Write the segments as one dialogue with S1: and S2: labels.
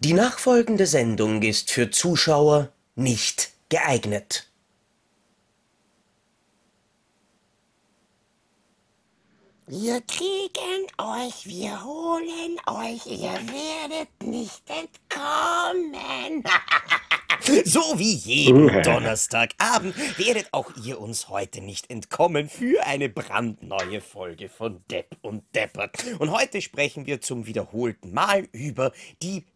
S1: Die nachfolgende Sendung ist für Zuschauer nicht geeignet.
S2: Wir kriegen euch, wir holen euch, ihr werdet nicht entkommen.
S1: So wie jeden Donnerstagabend werdet auch ihr uns heute nicht entkommen für eine brandneue Folge von Depp und Deppert. Und heute sprechen wir zum wiederholten Mal über die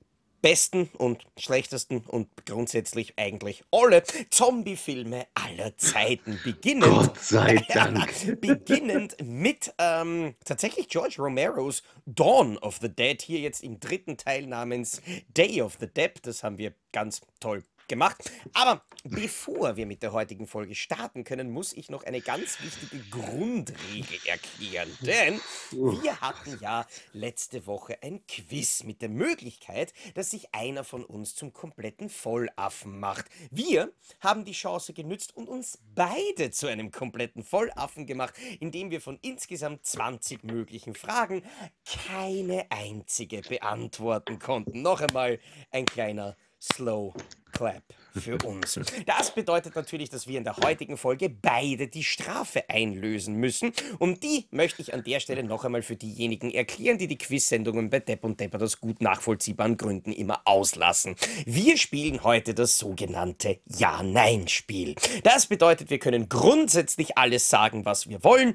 S1: besten und schlechtesten und grundsätzlich eigentlich alle Zombie-Filme aller Zeiten. Beginnend,
S3: Gott sei Dank.
S1: beginnend mit ähm, tatsächlich George Romeros Dawn of the Dead, hier jetzt im dritten Teil namens Day of the Dead. Das haben wir ganz toll gemacht. Aber bevor wir mit der heutigen Folge starten können, muss ich noch eine ganz wichtige Grundregel erklären. Denn wir hatten ja letzte Woche ein Quiz mit der Möglichkeit, dass sich einer von uns zum kompletten Vollaffen macht. Wir haben die Chance genützt und uns beide zu einem kompletten Vollaffen gemacht, indem wir von insgesamt 20 möglichen Fragen keine einzige beantworten konnten. Noch einmal ein kleiner Slow Clap für uns. Das bedeutet natürlich, dass wir in der heutigen Folge beide die Strafe einlösen müssen. Und die möchte ich an der Stelle noch einmal für diejenigen erklären, die die Quiz-Sendungen bei Depp und Deppert aus gut nachvollziehbaren Gründen immer auslassen. Wir spielen heute das sogenannte Ja-Nein-Spiel. Das bedeutet, wir können grundsätzlich alles sagen, was wir wollen,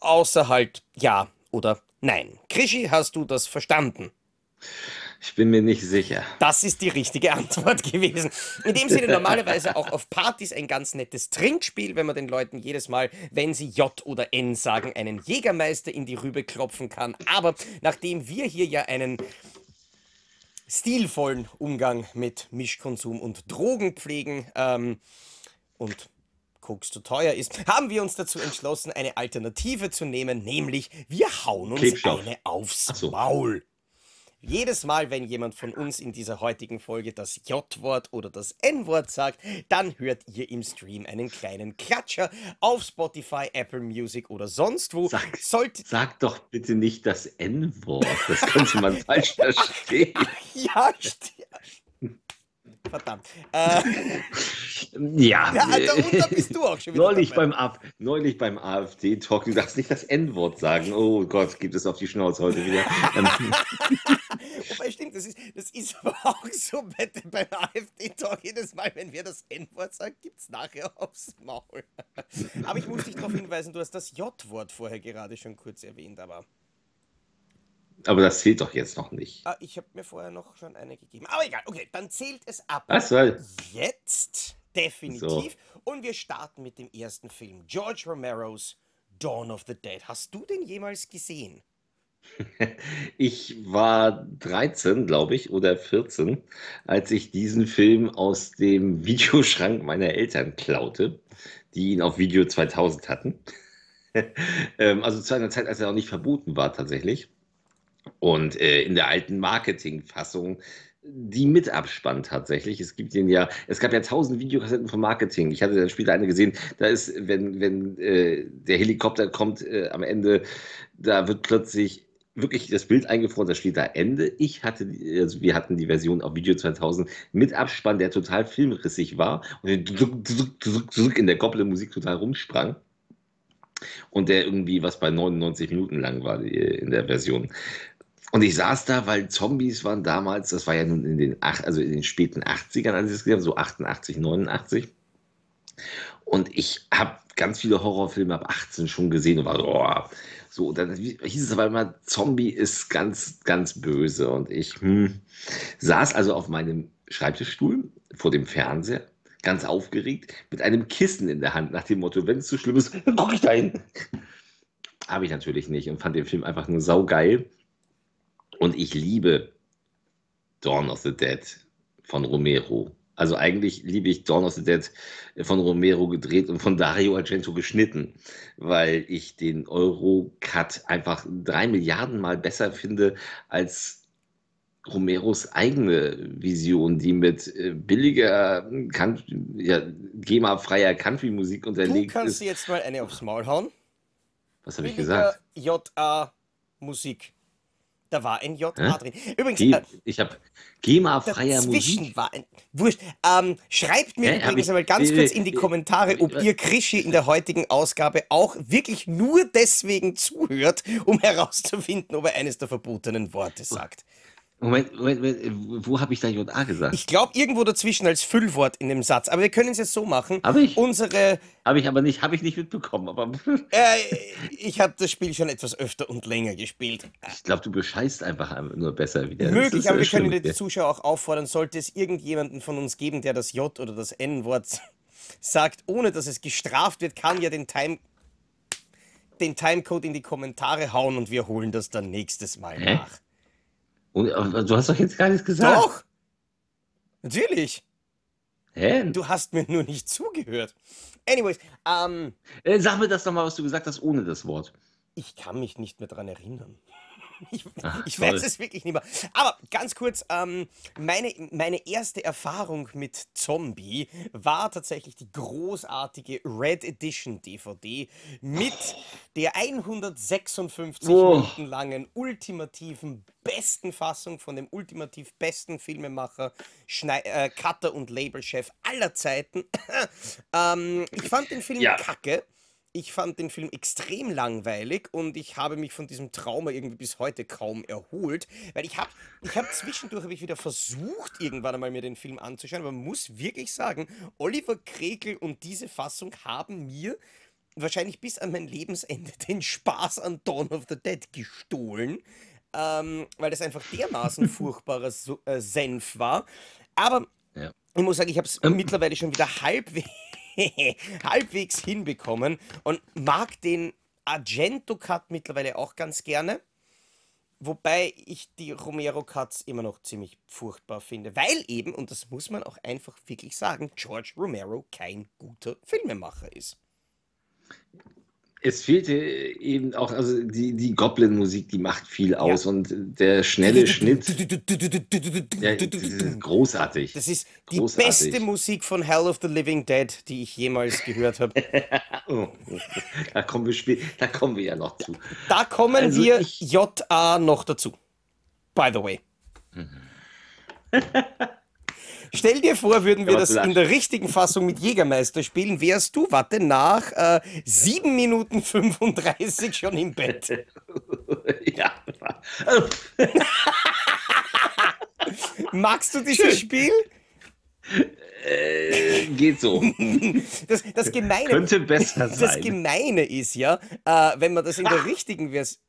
S1: außer halt Ja oder Nein. Krischi, hast du das verstanden?
S3: Ich bin mir nicht sicher.
S1: Das ist die richtige Antwort gewesen. In dem Sinne normalerweise auch auf Partys ein ganz nettes Trinkspiel, wenn man den Leuten jedes Mal, wenn sie J oder N sagen, einen Jägermeister in die Rübe klopfen kann. Aber nachdem wir hier ja einen stilvollen Umgang mit Mischkonsum und Drogen pflegen ähm, und Koks zu teuer ist, haben wir uns dazu entschlossen, eine Alternative zu nehmen, nämlich wir hauen uns
S3: Klebstoff.
S1: eine aufs
S3: so.
S1: Maul. Jedes Mal, wenn jemand von uns in dieser heutigen Folge das J-Wort oder das N-Wort sagt, dann hört ihr im Stream einen kleinen Klatscher auf Spotify, Apple Music oder sonst wo.
S3: Sag,
S1: Sollte
S3: sag doch bitte nicht das N-Wort. Das könnte man falsch verstehen.
S1: ja, st- verdammt. Äh,
S3: Ja,
S1: ja, da, und da bist du auch schon wieder
S3: neulich
S1: dabei.
S3: beim, Ab Neulich beim AfD-Talk, du darfst nicht das N-Wort sagen. Oh Gott, gibt es auf die Schnauze heute wieder. Ähm,
S1: Wobei stimmt, das ist, das ist aber auch so bei, beim AfD-Talk. Jedes Mal, wenn wir das N-Wort sagen, gibt es nachher aufs Maul. aber ich muss dich darauf hinweisen, du hast das J-Wort vorher gerade schon kurz erwähnt, aber
S3: aber das zählt doch jetzt noch nicht.
S1: ah, ich habe mir vorher noch schon eine gegeben. Aber egal, okay, dann zählt es ab.
S3: Was soll?
S1: Jetzt definitiv. Und wir starten mit dem ersten Film, George Romeros Dawn of the Dead. Hast du den jemals gesehen?
S3: Ich war 13, glaube ich, oder 14, als ich diesen Film aus dem Videoschrank meiner Eltern klaute, die ihn auf Video 2000 hatten. Ähm, also zu einer Zeit, als er noch nicht verboten war tatsächlich. Und äh, in der alten Marketingfassung, die mit Abspann tatsächlich. Es gibt den ja, es gab ja tausend Videokassetten vom Marketing. Ich hatte dann später eine gesehen, da ist, wenn, wenn äh, der Helikopter kommt äh, am Ende, da wird plötzlich wirklich das Bild eingefroren, da steht da Ende. Ich hatte, also wir hatten die Version auf Video 2000 mit Abspann, der total filmrissig war und drück, in der Goppel-Musik total rumsprang. Und der irgendwie was bei 99 Minuten lang war in der Version. Und ich saß da, weil Zombies waren damals, das war ja nun in den, ach, also in den späten 80ern, als ich das gesehen habe, so 88, 89. Und ich habe ganz viele Horrorfilme ab 18 schon gesehen und war so, oh, so, dann hieß es aber immer, Zombie ist ganz, ganz böse. Und ich hm, saß also auf meinem Schreibtischstuhl vor dem Fernseher, ganz aufgeregt, mit einem Kissen in der Hand, nach dem Motto, wenn es zu schlimm ist, dann gucke ich da hin. Habe ich natürlich nicht und fand den Film einfach nur saugeil. Und ich liebe Dawn of the Dead von Romero. Also eigentlich liebe ich Dawn of the Dead von Romero gedreht und von Dario Argento geschnitten, weil ich den Euro-Cut einfach drei Milliarden Mal besser finde als Romeros eigene Vision, die mit äh, billiger, ja, GEMA-freier Country-Musik
S1: Du
S3: unterlegt
S1: kannst
S3: ist.
S1: dir jetzt mal eine aufs Maul hauen.
S3: Was habe ich gesagt?
S1: JA Musik. Da war ein JA
S3: Hä?
S1: drin. Übrigens,
S3: Ge
S1: äh,
S3: ich habe GEMA-freier Musik.
S1: war ein. Wurscht. Ähm, schreibt mir
S3: Hä?
S1: Übrigens einmal ganz
S3: äh,
S1: kurz in die Kommentare, ob ihr Krischi in der heutigen Ausgabe auch wirklich nur deswegen zuhört, um herauszufinden, ob er eines der verbotenen Worte sagt.
S3: Moment, Moment, Moment, wo habe ich da JA gesagt?
S1: Ich glaube, irgendwo dazwischen als Füllwort in dem Satz. Aber wir können es jetzt so machen.
S3: Habe ich?
S1: Unsere.
S3: Habe ich aber nicht, habe ich nicht mitbekommen. Aber
S1: Äh, ich habe das Spiel schon etwas öfter und länger gespielt.
S3: ich glaube, du bescheißt einfach nur besser wieder.
S1: Möglich, aber wir können die. Zuschauer auch auffordern, sollte es irgendjemanden von uns geben, der das J oder das N-Wort sagt, ohne dass es gestraft wird, kann ja den Time den Timecode in die Kommentare hauen und wir holen das dann nächstes Mal
S3: Hä?
S1: nach.
S3: Und, aber du hast doch jetzt gar nichts gesagt.
S1: Doch! Natürlich!
S3: Hä?
S1: Du hast mir nur nicht zugehört. Anyways, ähm,
S3: Äh, sag mir das doch mal, was du gesagt hast, ohne das Wort.
S1: ich kann mich nicht mehr dran erinnern. Ich,
S3: Ach,
S1: ich weiß es wirklich nicht mehr. Aber ganz kurz, ähm, meine, meine erste Erfahrung mit Zombie war tatsächlich die großartige Red Edition DVD mit der 156
S3: Oh.
S1: Minuten langen ultimativen besten Fassung von dem ultimativ besten Filmemacher, Schnei äh, Cutter und Labelchef aller Zeiten. ähm, ich fand den Film
S3: Ja.
S1: kacke. Ich fand den Film extrem langweilig und ich habe mich von diesem Trauma irgendwie bis heute kaum erholt, weil ich habe ich hab zwischendurch habe ich wieder versucht irgendwann einmal mir den Film anzuschauen, aber man muss wirklich sagen, Oliver Kregel und diese Fassung haben mir wahrscheinlich bis an mein Lebensende den Spaß an Dawn of the Dead gestohlen, ähm, weil das einfach dermaßen furchtbarer Su- äh, Senf war. Aber
S3: Ja.
S1: ich muss sagen, ich habe es
S3: Ähm.
S1: mittlerweile schon wieder halbwegs, halbwegs hinbekommen und mag den Argento-Cut mittlerweile auch ganz gerne. Wobei ich die Romero-Cuts immer noch ziemlich furchtbar finde, weil eben, und das muss man auch einfach wirklich sagen, George Romero kein guter Filmemacher ist.
S3: Es fehlte eben auch, also die, die Goblin-Musik, die macht viel aus und der schnelle Schnitt, der, das ist großartig.
S1: Das ist die
S3: Großartig.
S1: beste Musik von Hell of the Living Dead, die ich jemals gehört habe.
S3: Oh, da kommen wir spät, da kommen wir ja noch zu.
S1: Da kommen
S3: Also
S1: wir JA noch dazu. By the way. Stell dir vor, würden wir das in der richtigen Fassung mit Jägermeister spielen, wärst du, warte, nach äh, 7 Minuten 35 schon im Bett.
S3: ja.
S1: Magst du dieses Spiel?
S3: Äh, geht so.
S1: Das, das, Gemeine,
S3: Könnte besser
S1: das
S3: sein.
S1: Gemeine ist ja, äh, wenn man das in der richtigen Version.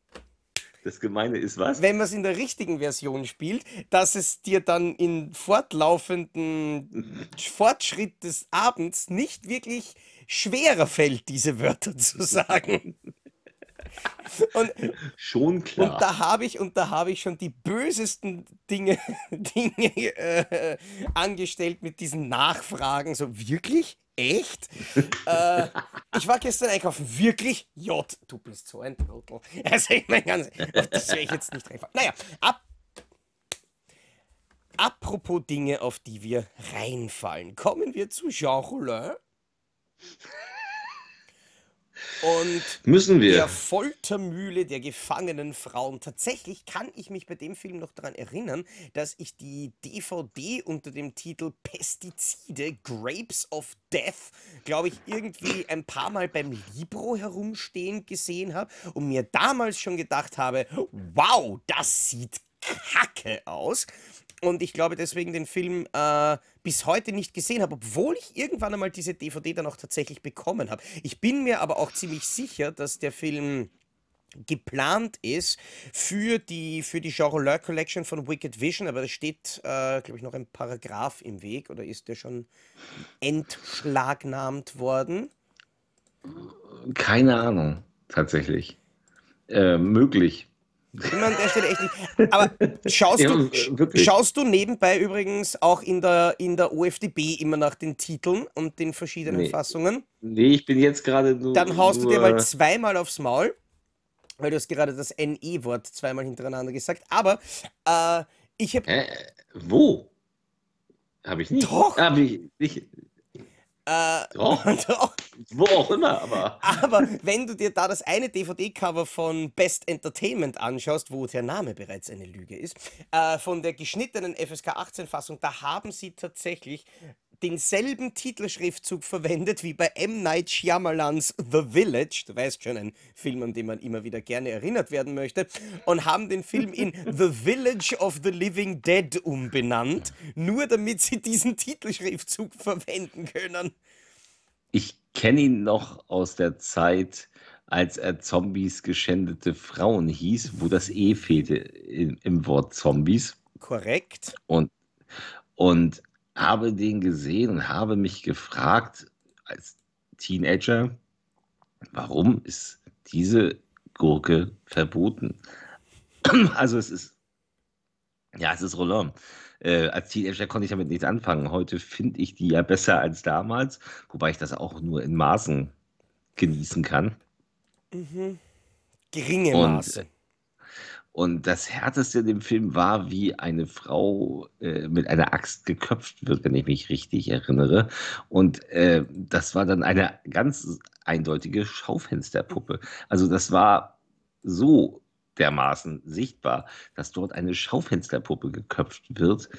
S3: Das Gemeine ist was?
S1: wenn man es in der richtigen Version spielt, dass es dir dann in fortlaufenden Fortschritt des Abends nicht wirklich schwerer fällt, diese Wörter zu sagen. Und,
S3: Schon klar.
S1: und da habe ich und da habe ich schon die bösesten Dinge, Dinge äh, angestellt mit diesen Nachfragen. So wirklich? Echt? äh, ich war gestern einkaufen. Wirklich? J, du bist so ein Trottel. Also ich meine ganz, das wäre ich jetzt nicht reinfallen. Naja, ab, apropos Dinge, auf die wir reinfallen, kommen wir zu Jean Rollin. Und
S3: Müssen wir.
S1: der Foltermühle der gefangenen Frauen. Tatsächlich kann ich mich bei dem Film noch daran erinnern, dass ich die DVD unter dem Titel Pestizide, Grapes of Death, glaube ich, irgendwie ein paar Mal beim Libro herumstehen gesehen habe und mir damals schon gedacht habe, wow, das sieht kacke aus. Und ich glaube deswegen den Film äh, bis heute nicht gesehen habe, obwohl ich irgendwann einmal diese DVD dann auch tatsächlich bekommen habe. Ich bin mir aber auch ziemlich sicher, dass der Film geplant ist für die, für die Rollin Collection von Wicked Vision, aber da steht, äh, glaube ich, noch ein Paragraph im Weg oder ist der schon entschlagnahmt worden?
S3: Keine Ahnung, tatsächlich. Äh, möglich.
S1: Mir an der Stelle echt nicht. Aber schaust,
S3: Ja,
S1: du,
S3: wirklich.
S1: schaust du nebenbei übrigens auch in der, in der OFDB immer nach den Titeln und den verschiedenen
S3: Nee.
S1: Fassungen?
S3: Nee, ich bin jetzt gerade nur.
S1: Dann haust du dir
S3: nur-
S1: mal zweimal aufs Maul, weil du hast gerade das NE-Wort zweimal hintereinander gesagt. Aber äh, ich habe
S3: Äh, wo? Habe ich nicht.
S1: Doch.
S3: Hab ich nicht.
S1: Äh,
S3: Doch.
S1: doch.
S3: Wo auch immer, aber.
S1: Aber wenn du dir da das eine DVD-Cover von Best Entertainment anschaust, wo der Name bereits eine Lüge ist, äh, von der geschnittenen FSK 18-Fassung, da haben sie tatsächlich denselben Titelschriftzug verwendet wie bei M. Night Shyamalans The Village, du weißt schon, ein Film, an den man immer wieder gerne erinnert werden möchte, und haben den Film in The Village of the Living Dead umbenannt, nur damit sie diesen Titelschriftzug verwenden können.
S3: Ich kenne ihn noch aus der Zeit, als er Zombies geschändete Frauen hieß, wo das E fehlte im, im Wort Zombies.
S1: Korrekt.
S3: Und, und habe den gesehen und habe mich gefragt als Teenager, warum ist diese Gurke verboten? Also es ist, ja, es ist Roland. Äh, als Teenager konnte ich damit nichts anfangen. Heute finde ich die ja besser als damals, wobei ich das auch nur in Maßen genießen kann.
S1: Geringe
S3: Und
S1: Maße.
S3: Und das Härteste in dem Film war, wie eine Frau äh, mit einer Axt geköpft wird, wenn ich mich richtig erinnere. Und äh, das war dann eine ganz eindeutige Schaufensterpuppe. Also das war so dermaßen sichtbar, dass dort eine Schaufensterpuppe geköpft wird,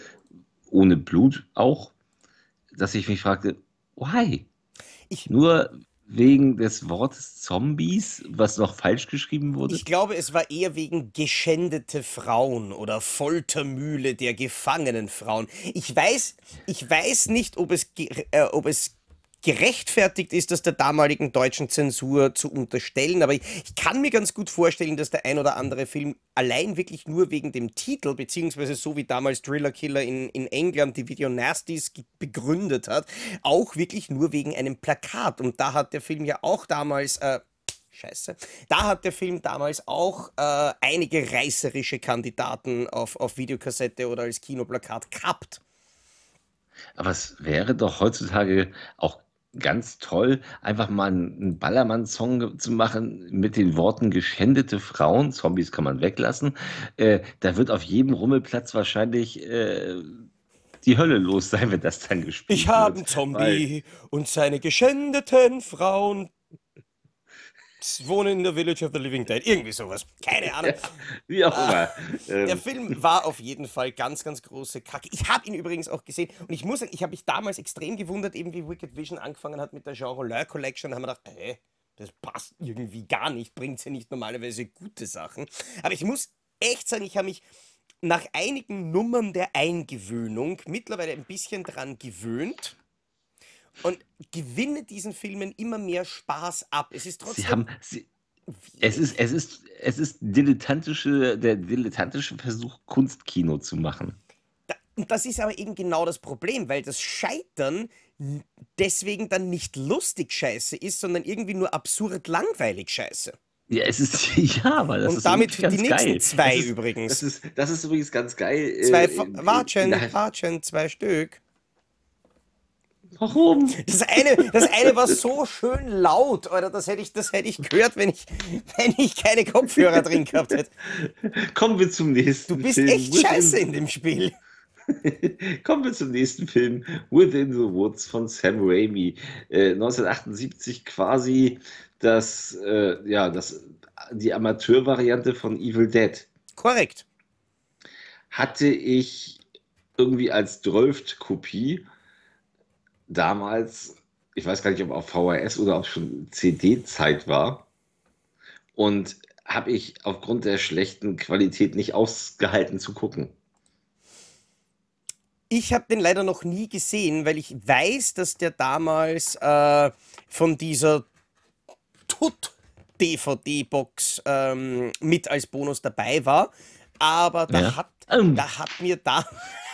S3: ohne Blut auch, dass ich mich fragte, why?
S1: Ich,
S3: Nur wegen des Wortes Zombies, was noch falsch geschrieben wurde?
S1: ich glaube, es war eher wegen geschändete Frauen oder Foltermühle der gefangenen Frauen. Ich weiß, ich weiß nicht, ob es, äh, ob es gerechtfertigt ist, das der damaligen deutschen Zensur zu unterstellen, aber ich, ich kann mir ganz gut vorstellen, dass der ein oder andere Film allein wirklich nur wegen dem Titel, beziehungsweise so wie damals Driller Killer in, in England die Video Nasties begründet hat, auch wirklich nur wegen einem Plakat. Und da hat der Film ja auch damals äh, Scheiße. Da hat der Film damals auch äh, einige reißerische Kandidaten auf, auf Videokassette oder als Kinoplakat gehabt.
S3: Aber es wäre doch heutzutage auch ganz toll, einfach mal einen Ballermann-Song zu machen mit den Worten geschändete Frauen. Zombies kann man weglassen. Äh, da wird auf jedem Rummelplatz wahrscheinlich äh, die Hölle los sein, wenn das dann gespielt
S1: Ich habe einen
S3: wird.
S1: Zombie und seine geschändeten Frauen wohnen in der Village of the Living Dead. Irgendwie sowas. Keine Ahnung.
S3: Wie auch immer.
S1: Der
S3: Ähm,
S1: Film war auf jeden Fall ganz, ganz große Kacke. Ich habe ihn übrigens auch gesehen und ich muss sagen, ich habe mich damals extrem gewundert, eben wie Wicked Vision angefangen hat mit der Jean Rollin Collection. Da haben wir gedacht, hä, das passt irgendwie gar nicht, bringt ja nicht normalerweise gute Sachen. Aber ich muss echt sagen, ich habe mich nach einigen Nummern der Eingewöhnung mittlerweile ein bisschen dran gewöhnt und gewinne diesen Filmen immer mehr Spaß ab. Es ist trotzdem.
S3: Sie haben, sie, es ist, es ist, es ist dilettantische, der dilettantische Versuch, Kunstkino zu machen.
S1: Und das ist aber eben genau das Problem, weil das Scheitern deswegen dann nicht lustig scheiße ist, sondern irgendwie nur absurd langweilig scheiße.
S3: Ja, es ist, ja, aber das
S1: Und
S3: ist
S1: damit
S3: irgendwie
S1: die
S3: ganz
S1: nächsten
S3: geil.
S1: zwei
S3: das ist,
S1: übrigens.
S3: Das ist, das ist übrigens ganz geil.
S1: Zwei,
S3: äh, innerhalb-
S1: Watschen, zwei Stück.
S3: Warum?
S1: Das eine, das eine war so schön laut, oder das hätte ich, das hätte ich gehört, wenn ich, wenn ich keine Kopfhörer drin gehabt hätte.
S3: Kommen wir zum nächsten
S1: Du bist
S3: Film.
S1: echt scheiße in dem Spiel.
S3: Kommen wir zum nächsten Film, Within the Woods von Sam Raimi. Äh, 1978 quasi das, äh, ja, das, die Amateurvariante von Evil Dead.
S1: Korrekt.
S3: Hatte ich irgendwie als 12 Kopie damals, ich weiß gar nicht, ob auf VHS oder ob schon CD-Zeit war. Und habe ich aufgrund der schlechten Qualität nicht ausgehalten zu gucken.
S1: Ich habe den leider noch nie gesehen, weil ich weiß, dass der damals äh, von dieser Tut-DVD-Box ähm, mit als Bonus dabei war. Aber da,
S3: Ja.
S1: hat,
S3: Ähm.
S1: da hat mir da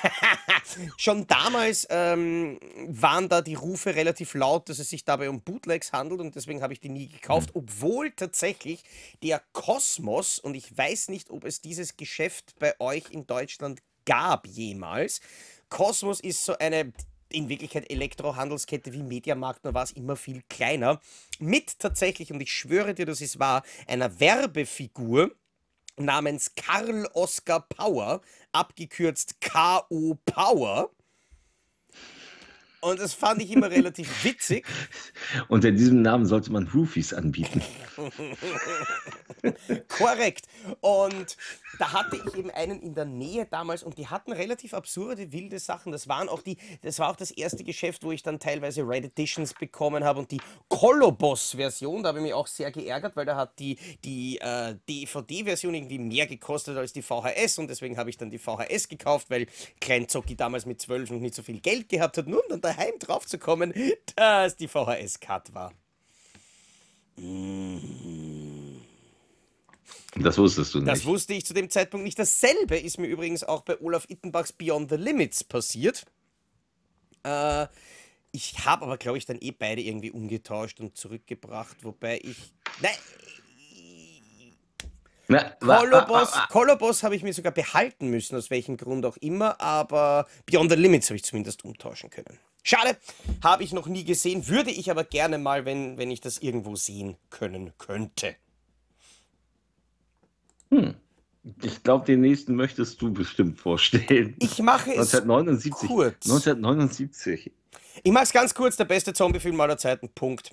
S1: schon damals ähm, waren da die Rufe relativ laut, dass es sich dabei um Bootlegs handelt und deswegen habe ich die nie gekauft, obwohl tatsächlich der Kosmos, und ich weiß nicht, ob es dieses Geschäft bei euch in Deutschland gab jemals. Kosmos ist so eine in Wirklichkeit Elektrohandelskette wie Mediamarkt, nur war es immer viel kleiner. Mit tatsächlich, und ich schwöre dir, das ist wahr, einer Werbefigur namens Karl Oskar Power, abgekürzt K.O. Power. Und das fand ich immer relativ witzig.
S3: Unter diesem Namen sollte man Roofies anbieten.
S1: Korrekt. Und da hatte ich eben einen in der Nähe damals und die hatten relativ absurde, wilde Sachen. Das waren auch die, das war auch das erste Geschäft, wo ich dann teilweise Red Editions bekommen habe und die Kolobos-Version, da habe ich mich auch sehr geärgert, weil da hat die, die äh, DVD-Version irgendwie mehr gekostet als die VHS und deswegen habe ich dann die VHS gekauft, weil Klein Zocki damals mit 12 noch nicht so viel Geld gehabt hat, nur um dann daheim drauf zu kommen, dass die VHS-Cut war.
S3: Das wusstest du nicht.
S1: Das wusste ich zu dem Zeitpunkt nicht. Dasselbe ist mir übrigens auch bei Olaf Ittenbachs Beyond the Limits passiert. Äh, ich habe aber, glaube ich, dann eh beide irgendwie umgetauscht und zurückgebracht, wobei ich. Nein!
S3: Na,
S1: Kolobos habe ich mir sogar behalten müssen, aus welchem Grund auch immer, aber Beyond the Limits habe ich zumindest umtauschen können. Schade, habe ich noch nie gesehen, würde ich aber gerne mal, wenn, wenn ich das irgendwo sehen können könnte.
S3: Ich glaube, den nächsten möchtest du bestimmt vorstellen.
S1: Ich mache es
S3: 1979.
S1: kurz.
S3: 1979.
S1: Ich mag's ganz kurz, der beste Zombiefilm aller Zeiten, Punkt.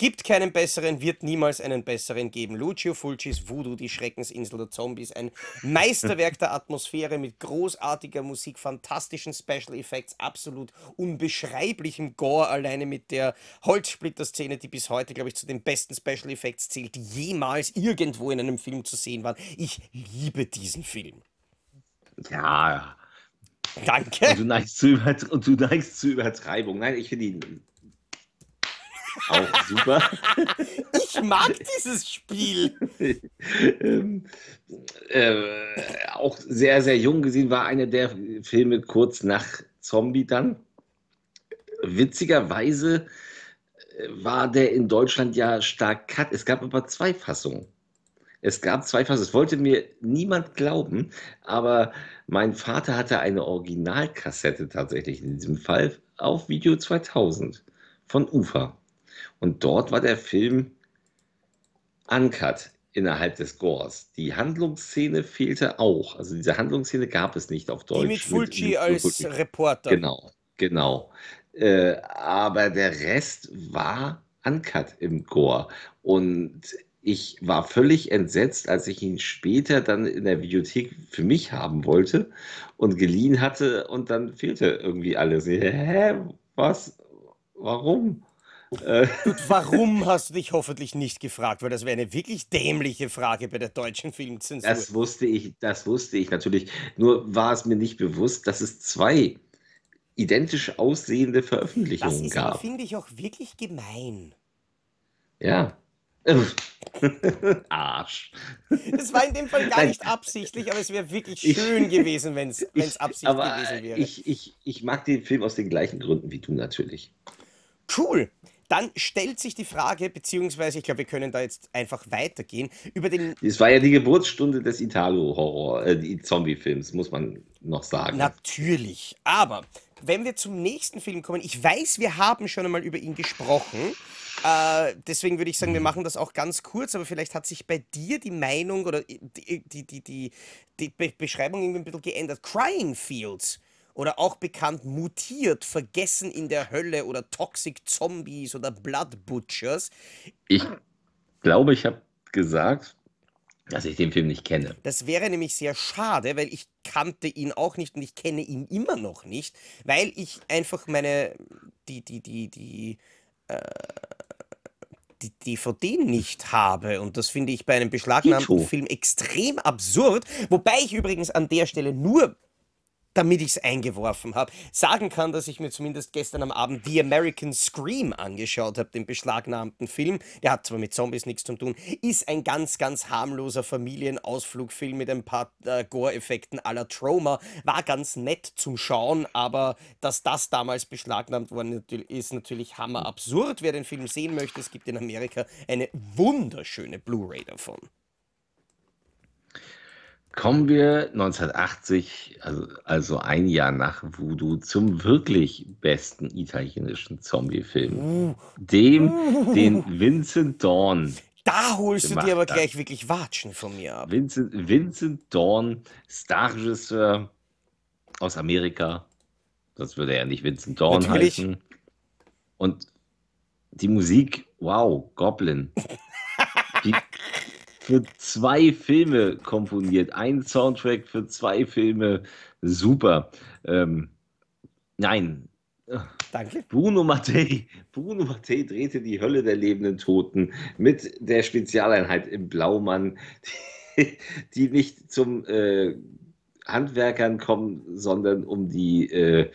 S1: Gibt keinen besseren, wird niemals einen besseren geben. Lucio Fulcis Voodoo, die Schreckensinsel der Zombies, ein Meisterwerk der Atmosphäre mit großartiger Musik, fantastischen Special Effects, absolut unbeschreiblichem Gore, alleine mit der Holzsplitter-Szene, die bis heute, glaube ich, zu den besten Special Effects zählt, die jemals irgendwo in einem Film zu sehen waren. Ich liebe diesen Film.
S3: Ja,
S1: Danke.
S3: und du neigst zu Übertreibung. Nein, ich finde ihn auch super.
S1: Ich mag dieses Spiel.
S3: ähm, äh, auch sehr, sehr jung gesehen, war einer der Filme kurz nach Zombie dann. Witzigerweise äh, war der in Deutschland ja stark cut. Es gab aber zwei Fassungen. Es gab zwei Fassungen. Es wollte mir niemand glauben, aber mein Vater hatte eine Originalkassette tatsächlich in diesem Fall auf Video 2000 von UFA. Und dort war der Film uncut innerhalb des Gores. Die Handlungsszene fehlte auch. Also diese Handlungsszene gab es nicht auf Deutsch.
S1: Die mit Fulci
S3: mit
S1: als
S3: Fulci.
S1: Reporter.
S3: Genau, genau. Äh, aber der Rest war uncut im Gore. Und ich war völlig entsetzt, als ich ihn später dann in der Videothek für mich haben wollte und geliehen hatte und dann fehlte irgendwie alles. Hä? Was? Warum? Äh,
S1: warum hast du dich hoffentlich nicht gefragt? Weil das wäre eine wirklich dämliche Frage bei der deutschen Filmzensur.
S3: Das wusste ich, das wusste ich natürlich. Nur war es mir nicht bewusst, dass es zwei identisch aussehende
S1: Das
S3: Veröffentlichungen
S1: ist aber,
S3: gab.
S1: finde ich, auch wirklich gemein.
S3: Ja. Arsch.
S1: Das war in dem Fall gar
S3: Nein.
S1: nicht absichtlich, aber es wäre wirklich
S3: Ich-
S1: schön gewesen, wenn es
S3: Ich,
S1: Absicht
S3: aber
S1: gewesen wäre.
S3: ich, ich, ich mag den Film aus den gleichen Gründen wie du natürlich.
S1: Cool. Dann stellt sich die Frage, beziehungsweise ich glaube, wir können da jetzt einfach weitergehen, über den
S3: Es war ja die Geburtsstunde des Italo-Horror, äh, die Zombie-Films, muss man noch sagen.
S1: Natürlich. Aber wenn wir zum nächsten Film kommen, ich weiß, wir haben schon einmal über ihn gesprochen. Äh, deswegen würde ich sagen, wir machen das auch ganz kurz, aber vielleicht hat sich bei dir die Meinung oder die, die, die, die, die Be Beschreibung irgendwie ein bisschen geändert. Crying Fields oder auch bekannt mutiert, vergessen in der Hölle oder Toxic Zombies oder Blood Butchers.
S3: Ich glaube, ich habe gesagt, dass ich den Film nicht kenne.
S1: Das wäre nämlich sehr schade, weil ich kannte ihn auch nicht und ich kenne ihn immer noch nicht, weil ich einfach meine, die, die, die, die, äh, die DVD nicht habe. Und das finde ich bei einem beschlagnahmten. Film extrem absurd. Wobei ich übrigens an der Stelle nur damit ich es eingeworfen habe, sagen kann, dass ich mir zumindest gestern am Abend The American Scream angeschaut habe, den beschlagnahmten Film. Der hat zwar mit Zombies nichts zu tun, ist ein ganz, ganz harmloser Familienausflugfilm mit ein paar äh, Gore-Effekten la Trauma. War ganz nett zum Schauen, aber dass das damals beschlagnahmt worden ist, natürlich hammerabsurd. Wer den Film sehen möchte, es gibt in Amerika eine wunderschöne Blu-ray davon.
S3: Kommen wir 1980, also, also ein Jahr nach Voodoo, zum wirklich besten italienischen Zombie-Film. Dem, den Vincent Dawn.
S1: Da holst du dir aber
S3: hat.
S1: gleich wirklich Watschen von mir ab.
S3: Vincent, Vincent Dawn, Starregisseur aus Amerika. Das würde er nicht Vincent Dawn
S1: Natürlich.
S3: heißen. Und die Musik, wow, Goblin. Die für zwei Filme komponiert. Ein Soundtrack für zwei Filme. Super. Ähm, nein,
S1: Danke.
S3: Bruno Mattei, Bruno Mattei drehte die Hölle der lebenden Toten mit der Spezialeinheit im Blaumann, die, die nicht zum äh, Handwerkern kommen, sondern um die äh,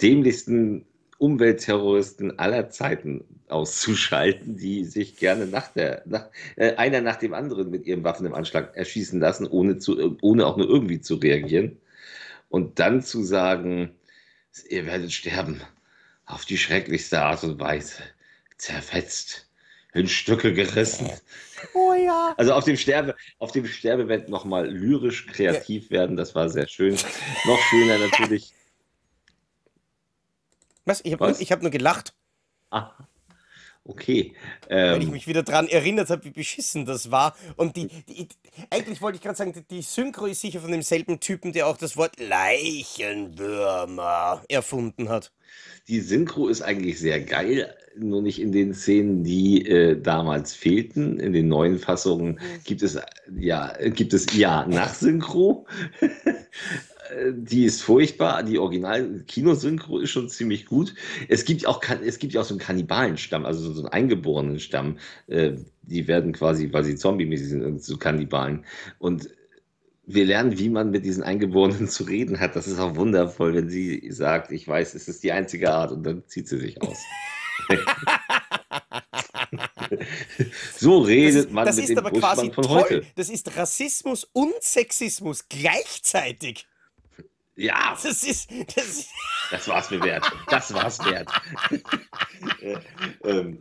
S3: dämlichsten Umweltterroristen aller Zeiten auszuschalten, die sich gerne nach der, nach, äh, einer nach dem anderen mit ihren Waffen im Anschlag erschießen lassen, ohne, zu, ohne auch nur irgendwie zu reagieren. Und dann zu sagen, ihr werdet sterben auf die schrecklichste Art und Weise, zerfetzt, in Stücke gerissen.
S1: Oh ja.
S3: Also auf dem Sterbe, auf dem Sterbebett nochmal lyrisch kreativ werden, das war sehr schön. Noch schöner natürlich.
S1: Was? Ich habe
S3: Was?
S1: hab nur gelacht,
S3: Ah, okay.
S1: weil ich
S3: Ähm,
S1: mich wieder daran erinnert habe, wie beschissen das war. Und die, die eigentlich wollte ich gerade sagen, die, die Synchro ist sicher von demselben Typen, der auch das Wort Leichenwürmer erfunden hat.
S3: die Synchro ist eigentlich sehr geil, nur nicht in den Szenen, die äh, damals fehlten. In den neuen Fassungen gibt es ja, gibt es ja Nachsynchro. Die ist furchtbar. Die Original-Kinosynchro ist schon ziemlich gut. Es gibt auch, es gibt ja auch so einen Kannibalenstamm, also so so einen eingeborenen Stamm. Äh, Die werden quasi, weil sie zombie-mäßig sind, zu Kannibalen. Und wir lernen, wie man mit diesen Eingeborenen zu reden hat. Das ist auch wundervoll, wenn sie sagt, ich weiß, es ist die einzige Art und dann zieht sie sich aus. so
S1: Das
S3: redet
S1: ist,
S3: man
S1: das
S3: mit
S1: ist
S3: dem
S1: aber quasi
S3: von
S1: toll.
S3: heute.
S1: Das ist Rassismus und Sexismus gleichzeitig.
S3: Ja,
S1: Das ist, das ist
S3: das war's mir wert. Das war's wert. Äh, ähm,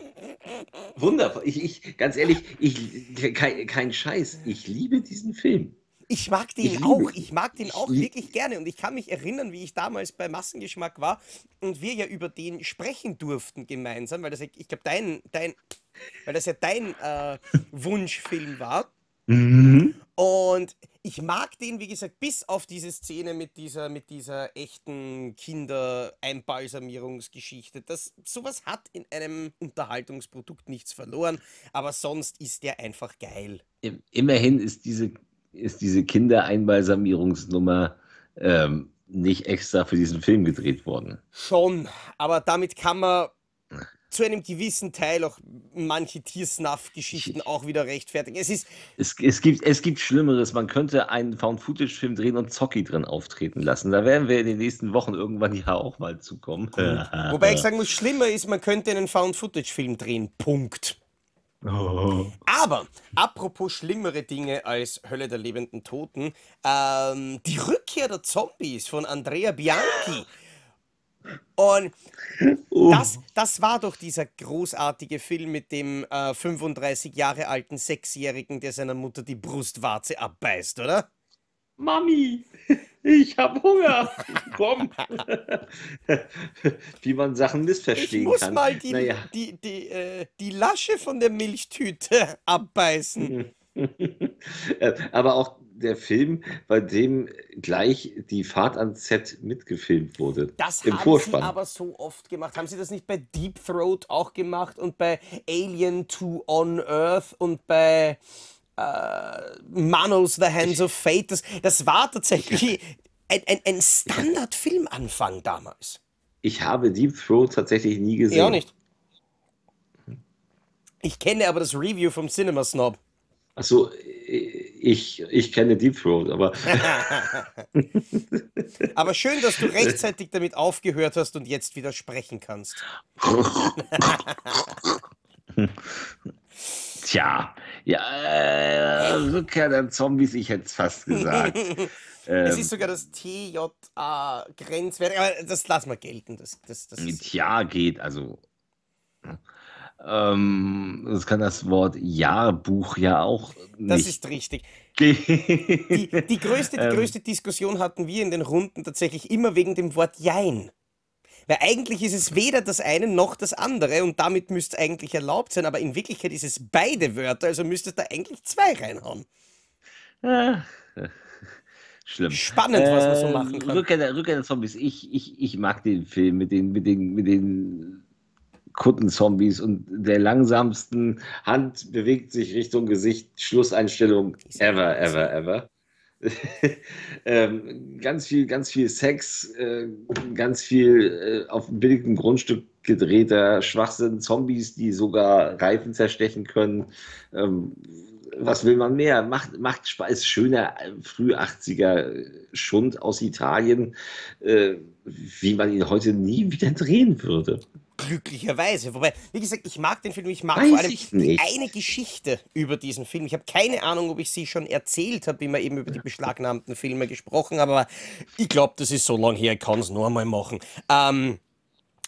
S3: wundervoll. Ich, ich, ganz ehrlich, ich, kein, kein Scheiß. Ich liebe diesen Film.
S1: Ich mag den
S3: Ich
S1: auch. Ich mag den
S3: Ich
S1: auch wirklich gerne. Und ich kann mich erinnern, wie ich damals bei Massengeschmack war und wir ja über den sprechen durften gemeinsam, weil das, ja- ich glaube, dein, dein, weil das ja dein äh, Wunschfilm war. Und ich mag den, wie gesagt, bis auf diese Szene mit dieser, mit dieser echten Kindereinbalsamierungsgeschichte. Das, sowas hat in einem Unterhaltungsprodukt nichts verloren, aber sonst ist der einfach geil.
S3: Im- Immerhin ist diese, ist diese Kindereinbalsamierungsnummer ähm, nicht extra für diesen Film gedreht worden.
S1: Schon, aber damit kann man zu einem gewissen Teil auch manche Tiersnuff-Geschichten auch wieder rechtfertigen. Es ist,
S3: Es, es, gibt, es gibt Schlimmeres. Man könnte einen Found-Footage-Film drehen und Zocki drin auftreten lassen. Da werden wir in den nächsten Wochen irgendwann ja auch mal zukommen.
S1: wobei ich sagen muss, schlimmer ist, man könnte einen Found-Footage-Film drehen. Punkt.
S3: Oh.
S1: Aber, apropos schlimmere Dinge als Hölle der lebenden Toten, ähm, die Rückkehr der Zombies von Andrea Bianchi. Und
S3: Oh.
S1: das, das war doch dieser großartige Film mit dem äh, 35 Jahre alten Sechsjährigen, der seiner Mutter die Brustwarze abbeißt, oder?
S3: Mami, ich habe Hunger. Komm. Wie man Sachen
S1: Ich
S3: missverstehen
S1: muss
S3: kann.
S1: mal die,
S3: Naja.
S1: die, die, äh, die Lasche von der Milchtüte abbeißen.
S3: Äh, Aber auch der Film, bei dem gleich die Fahrt ans Set mitgefilmt wurde.
S1: Das
S3: Im
S1: haben
S3: Vorspann.
S1: sie aber so oft gemacht. Haben sie das nicht bei Deep Throat auch gemacht und bei Alien 2 on Earth und bei äh, Manos The Hands of Fate? Das, das war tatsächlich ein, ein, ein Standard-Filmanfang damals.
S3: Ich habe Deep Throat tatsächlich nie gesehen.
S1: Ja, auch nicht. Ich kenne aber das Review vom Cinema Snob.
S3: Achso, ich, ich kenne Deep Throat, aber
S1: Aber schön, dass du rechtzeitig damit aufgehört hast und jetzt wieder sprechen kannst.
S3: tja, ja, äh, Rückkehr der Zombies, ich hätte es fast gesagt.
S1: Es
S3: ähm,
S1: ist sogar das TJA grenzwert, aber das lassen wir gelten. Das, das, das
S3: tja, geht, also. Ähm, das kann das Wort Jahrbuch ja auch
S1: das
S3: nicht.
S1: ist richtig.
S3: die,
S1: Die, die, größte, die
S3: Ähm.
S1: größte Diskussion hatten wir in den Runden tatsächlich immer wegen dem Wort Jein. Weil eigentlich ist es weder das eine noch das andere und damit müsste es eigentlich erlaubt sein, aber in Wirklichkeit ist es beide Wörter, also müsste es da eigentlich zwei reinhauen.
S3: Ah, schlimm.
S1: Spannend, was man so machen kann.
S3: Rückkehr der, Rückkehr der Zombies. Ich, ich, ich mag den Film mit den, mit den, mit den Kuttenzombies und der langsamsten Hand bewegt sich Richtung Gesicht. Schlusseinstellung ever, ever, ever. ähm, ganz viel, ganz viel Sex, äh, ganz viel äh, auf einem billigen Grundstück gedrehter Schwachsinn, Zombies, die sogar Reifen zerstechen können. Ähm, was will man mehr? Macht, macht Spaß, schöner früh 80er Schund aus Italien, äh, wie man ihn heute nie wieder drehen würde.
S1: Glücklicherweise. Wobei, wie gesagt, ich mag den Film, ich mag
S3: Weiß
S1: vor allem die eine Geschichte über diesen Film. Ich habe keine Ahnung, ob ich sie schon erzählt habe, wie wir eben über die beschlagnahmten Filme gesprochen haben, aber ich glaube, das ist so lange her, ich kann es nur einmal machen. Ähm,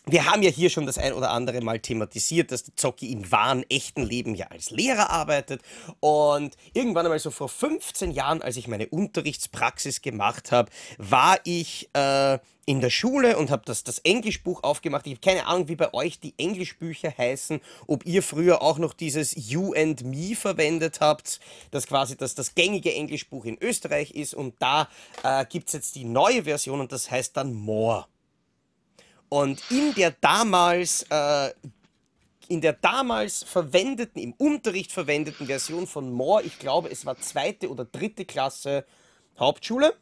S1: wir haben ja hier schon das ein oder andere Mal thematisiert, dass der Zocki im wahren, echten Leben ja als Lehrer arbeitet. Und irgendwann einmal so vor 15 Jahren, als ich meine Unterrichtspraxis gemacht habe, war ich äh, in der Schule und habe das, das Englischbuch aufgemacht. Ich habe keine Ahnung, wie bei euch die Englischbücher heißen, ob ihr früher auch noch dieses You and Me verwendet habt, das quasi das, das gängige Englischbuch in Österreich ist. Und da äh, gibt es jetzt die neue Version und das heißt dann More. Und in der damals, äh, in der damals verwendeten, im Unterricht verwendeten Version von More, ich glaube, es war zweite oder dritte Klasse Hauptschule,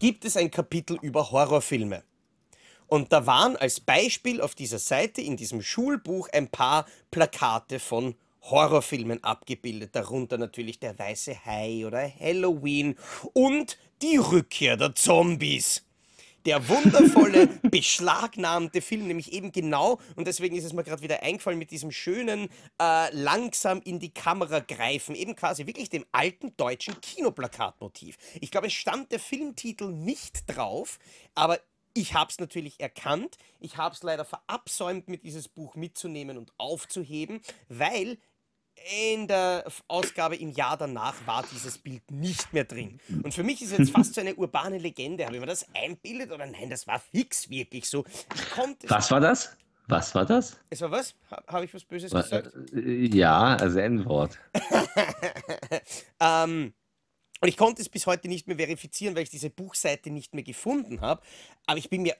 S1: gibt es ein Kapitel über Horrorfilme. Und da waren als Beispiel auf dieser Seite in diesem Schulbuch ein paar Plakate von Horrorfilmen abgebildet, darunter natürlich der weiße Hai oder Halloween und die Rückkehr der Zombies der wundervolle, beschlagnahmte Film, nämlich eben genau, und deswegen ist es mir gerade wieder eingefallen, mit diesem schönen, äh, langsam in die Kamera greifen, eben quasi wirklich dem alten deutschen Kinoplakatmotiv. Ich glaube, es stand der Filmtitel nicht drauf, aber ich habe es natürlich erkannt. Ich habe es leider verabsäumt, mit dieses Buch mitzunehmen und aufzuheben, weil in der Ausgabe im Jahr danach war dieses Bild nicht mehr drin. Und für mich ist es jetzt fast so eine urbane Legende. Habe ich mir das einbildet oder nein, das war fix wirklich so.
S3: Was war das? Was war das?
S1: Es war was? Ha- Habe ich was Böses
S3: Wa-
S1: gesagt?
S3: äh, Ja, also N-Wort.
S1: Ähm, und ich konnte es bis heute nicht mehr verifizieren, weil ich diese Buchseite nicht mehr gefunden habe. Aber ich bin mir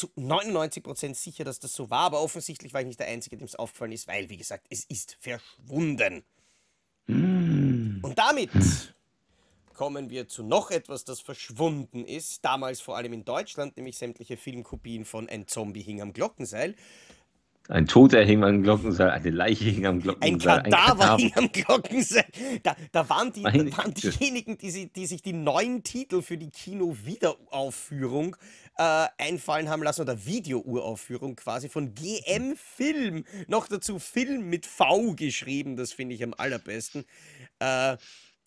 S1: zu 99% sicher, dass das so war. Aber offensichtlich war ich nicht der Einzige, dem es aufgefallen ist, weil, wie gesagt, es ist verschwunden. Und damit kommen wir zu noch etwas, das verschwunden ist. Damals vor allem in Deutschland, nämlich sämtliche Filmkopien von Ein Zombie hing am Glockenseil.
S3: Ein Toter hing am Glockenseil, eine Leiche hing am
S1: Ein
S3: Glockenseil.
S1: Kadaver hing am Glockenseil. Da, da waren, die, da waren diejenigen, die, sie, die sich die neuen Titel für die Kino-Wiederaufführung äh, einfallen haben lassen oder Video-Uraufführung quasi von GM Film. Noch dazu Film mit V geschrieben, das finde ich am allerbesten. Äh,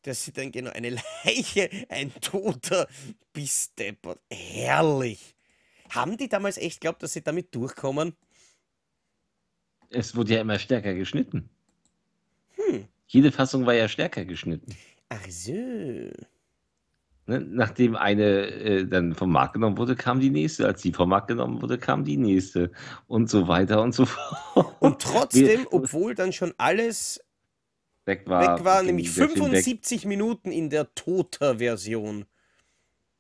S1: das sieht dann genau eine Leiche, ein Toter, bis deppert. Herrlich. Haben die damals echt glaubt, dass sie damit durchkommen?
S3: Es wurde ja immer stärker geschnitten.
S1: Hm.
S3: Jede Fassung war ja stärker geschnitten.
S1: Ach so.
S3: Ne? Nachdem eine äh, dann vom Markt genommen wurde, kam die nächste. Als die vom Markt genommen wurde, kam die nächste. Und so weiter und so fort.
S1: Und trotzdem, obwohl dann schon alles
S3: weg war,
S1: weg war, nämlich
S3: der Film weg.
S1: 75 Minuten in der Toter-Version.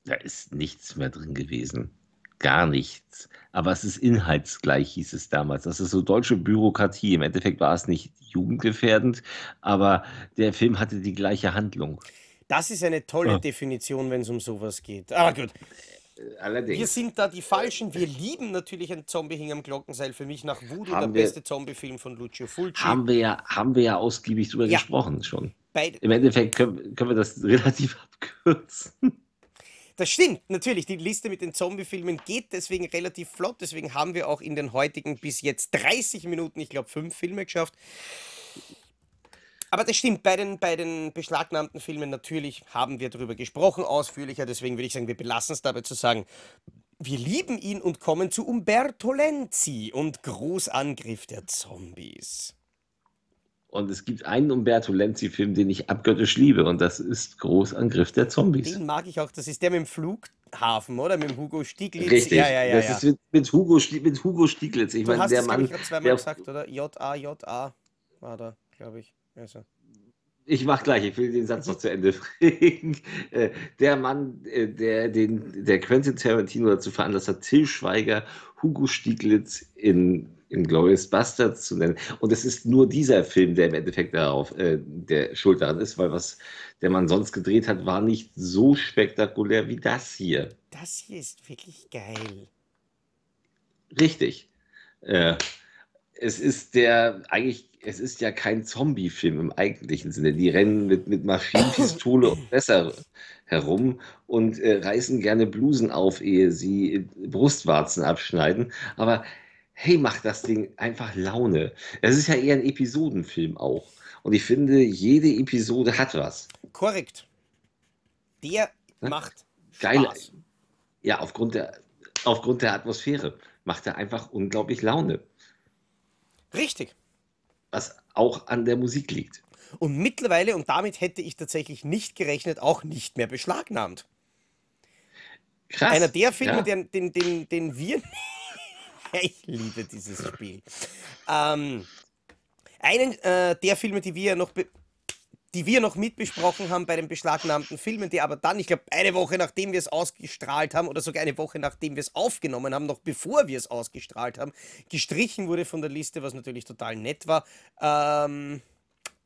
S3: Da ist nichts mehr drin gewesen. Gar nichts. Aber es ist inhaltsgleich, hieß es damals. Das ist so deutsche Bürokratie. Im Endeffekt war es nicht jugendgefährdend, aber der Film hatte die gleiche Handlung.
S1: Das ist eine tolle
S3: Ah.
S1: Definition, wenn es um sowas geht. Aber gut, wir
S3: Allerdings.
S1: sind da die Falschen. Wir lieben natürlich ein Zombie hing am Glockenseil. Für mich nach Voodoo der
S3: Haben wir-
S1: beste Zombie-Film von Lucio Fulci.
S3: Haben wir ja, haben wir ja ausgiebig drüber
S1: Ja.
S3: gesprochen schon.
S1: Beide,
S3: Im Endeffekt können, können wir das relativ abkürzen.
S1: Das stimmt, natürlich. Die Liste mit den Zombie-Filmen geht deswegen relativ flott. Deswegen haben wir auch in den heutigen bis jetzt 30 Minuten, ich glaube, fünf Filme geschafft. Aber das stimmt, bei den, bei den beschlagnahmten Filmen natürlich haben wir darüber gesprochen, ausführlicher. Deswegen würde ich sagen, wir belassen es dabei zu sagen, wir lieben ihn und kommen zu Umberto Lenzi und Großangriff der Zombies.
S3: Und es gibt einen Umberto Lenzi-Film, den ich abgöttisch liebe, und das ist Großangriff der Zombies.
S1: Den mag ich auch. Das ist der mit dem Flughafen, oder? Mit dem Hugo Stieglitz.
S3: Richtig.
S1: Ja, ja, ja.
S3: das ist mit, mit, Hugo, mit Hugo Stieglitz. Ich
S1: Du
S3: meine,
S1: hast
S3: der
S1: es,
S3: Mann.
S1: ich, gerade zweimal
S3: der-
S1: gesagt, oder? J-A, J-A war da, glaube ich. Also.
S3: ich mach gleich, ich will den Satz noch zu Ende bringen. Äh, der Mann, äh, der, den, der Quentin Tarantino dazu veranlasst hat, Till Schweiger, Hugo Stieglitz in, in Glorious Bastards zu nennen. Und es ist nur dieser Film, der im Endeffekt darauf äh, der Schuld daran ist, weil was der Mann sonst gedreht hat, war nicht so spektakulär wie das hier.
S1: Das hier ist wirklich geil.
S3: Richtig. Äh, es ist der eigentlich, es ist ja kein Zombie-Film im eigentlichen Sinne. Die rennen mit, mit Maschinenpistole und Messer herum und äh, reißen gerne Blusen auf, ehe sie äh, Brustwarzen abschneiden. Aber hey, macht das Ding einfach Laune. Es ist ja eher ein Episodenfilm auch. Und ich finde, jede Episode hat was.
S1: Korrekt. Der
S3: Ne?
S1: macht
S3: Geil.
S1: Spaß.
S3: Ja, aufgrund der, aufgrund der Atmosphäre macht er einfach unglaublich Laune.
S1: Richtig.
S3: Was auch an der Musik liegt.
S1: Und mittlerweile, und damit hätte ich tatsächlich nicht gerechnet, auch nicht mehr beschlagnahmt.
S3: Krass.
S1: Einer der Filme,
S3: ja.
S1: den, den, den, den wir. ich liebe dieses Spiel. Ähm, einen äh, der Filme, die wir noch. Die wir noch mitbesprochen haben bei den beschlagnahmten Filmen, die aber dann, ich glaube, eine Woche nachdem wir es ausgestrahlt haben oder sogar eine Woche nachdem wir es aufgenommen haben, noch bevor wir es ausgestrahlt haben, gestrichen wurde von der Liste, was natürlich total nett war. Ähm,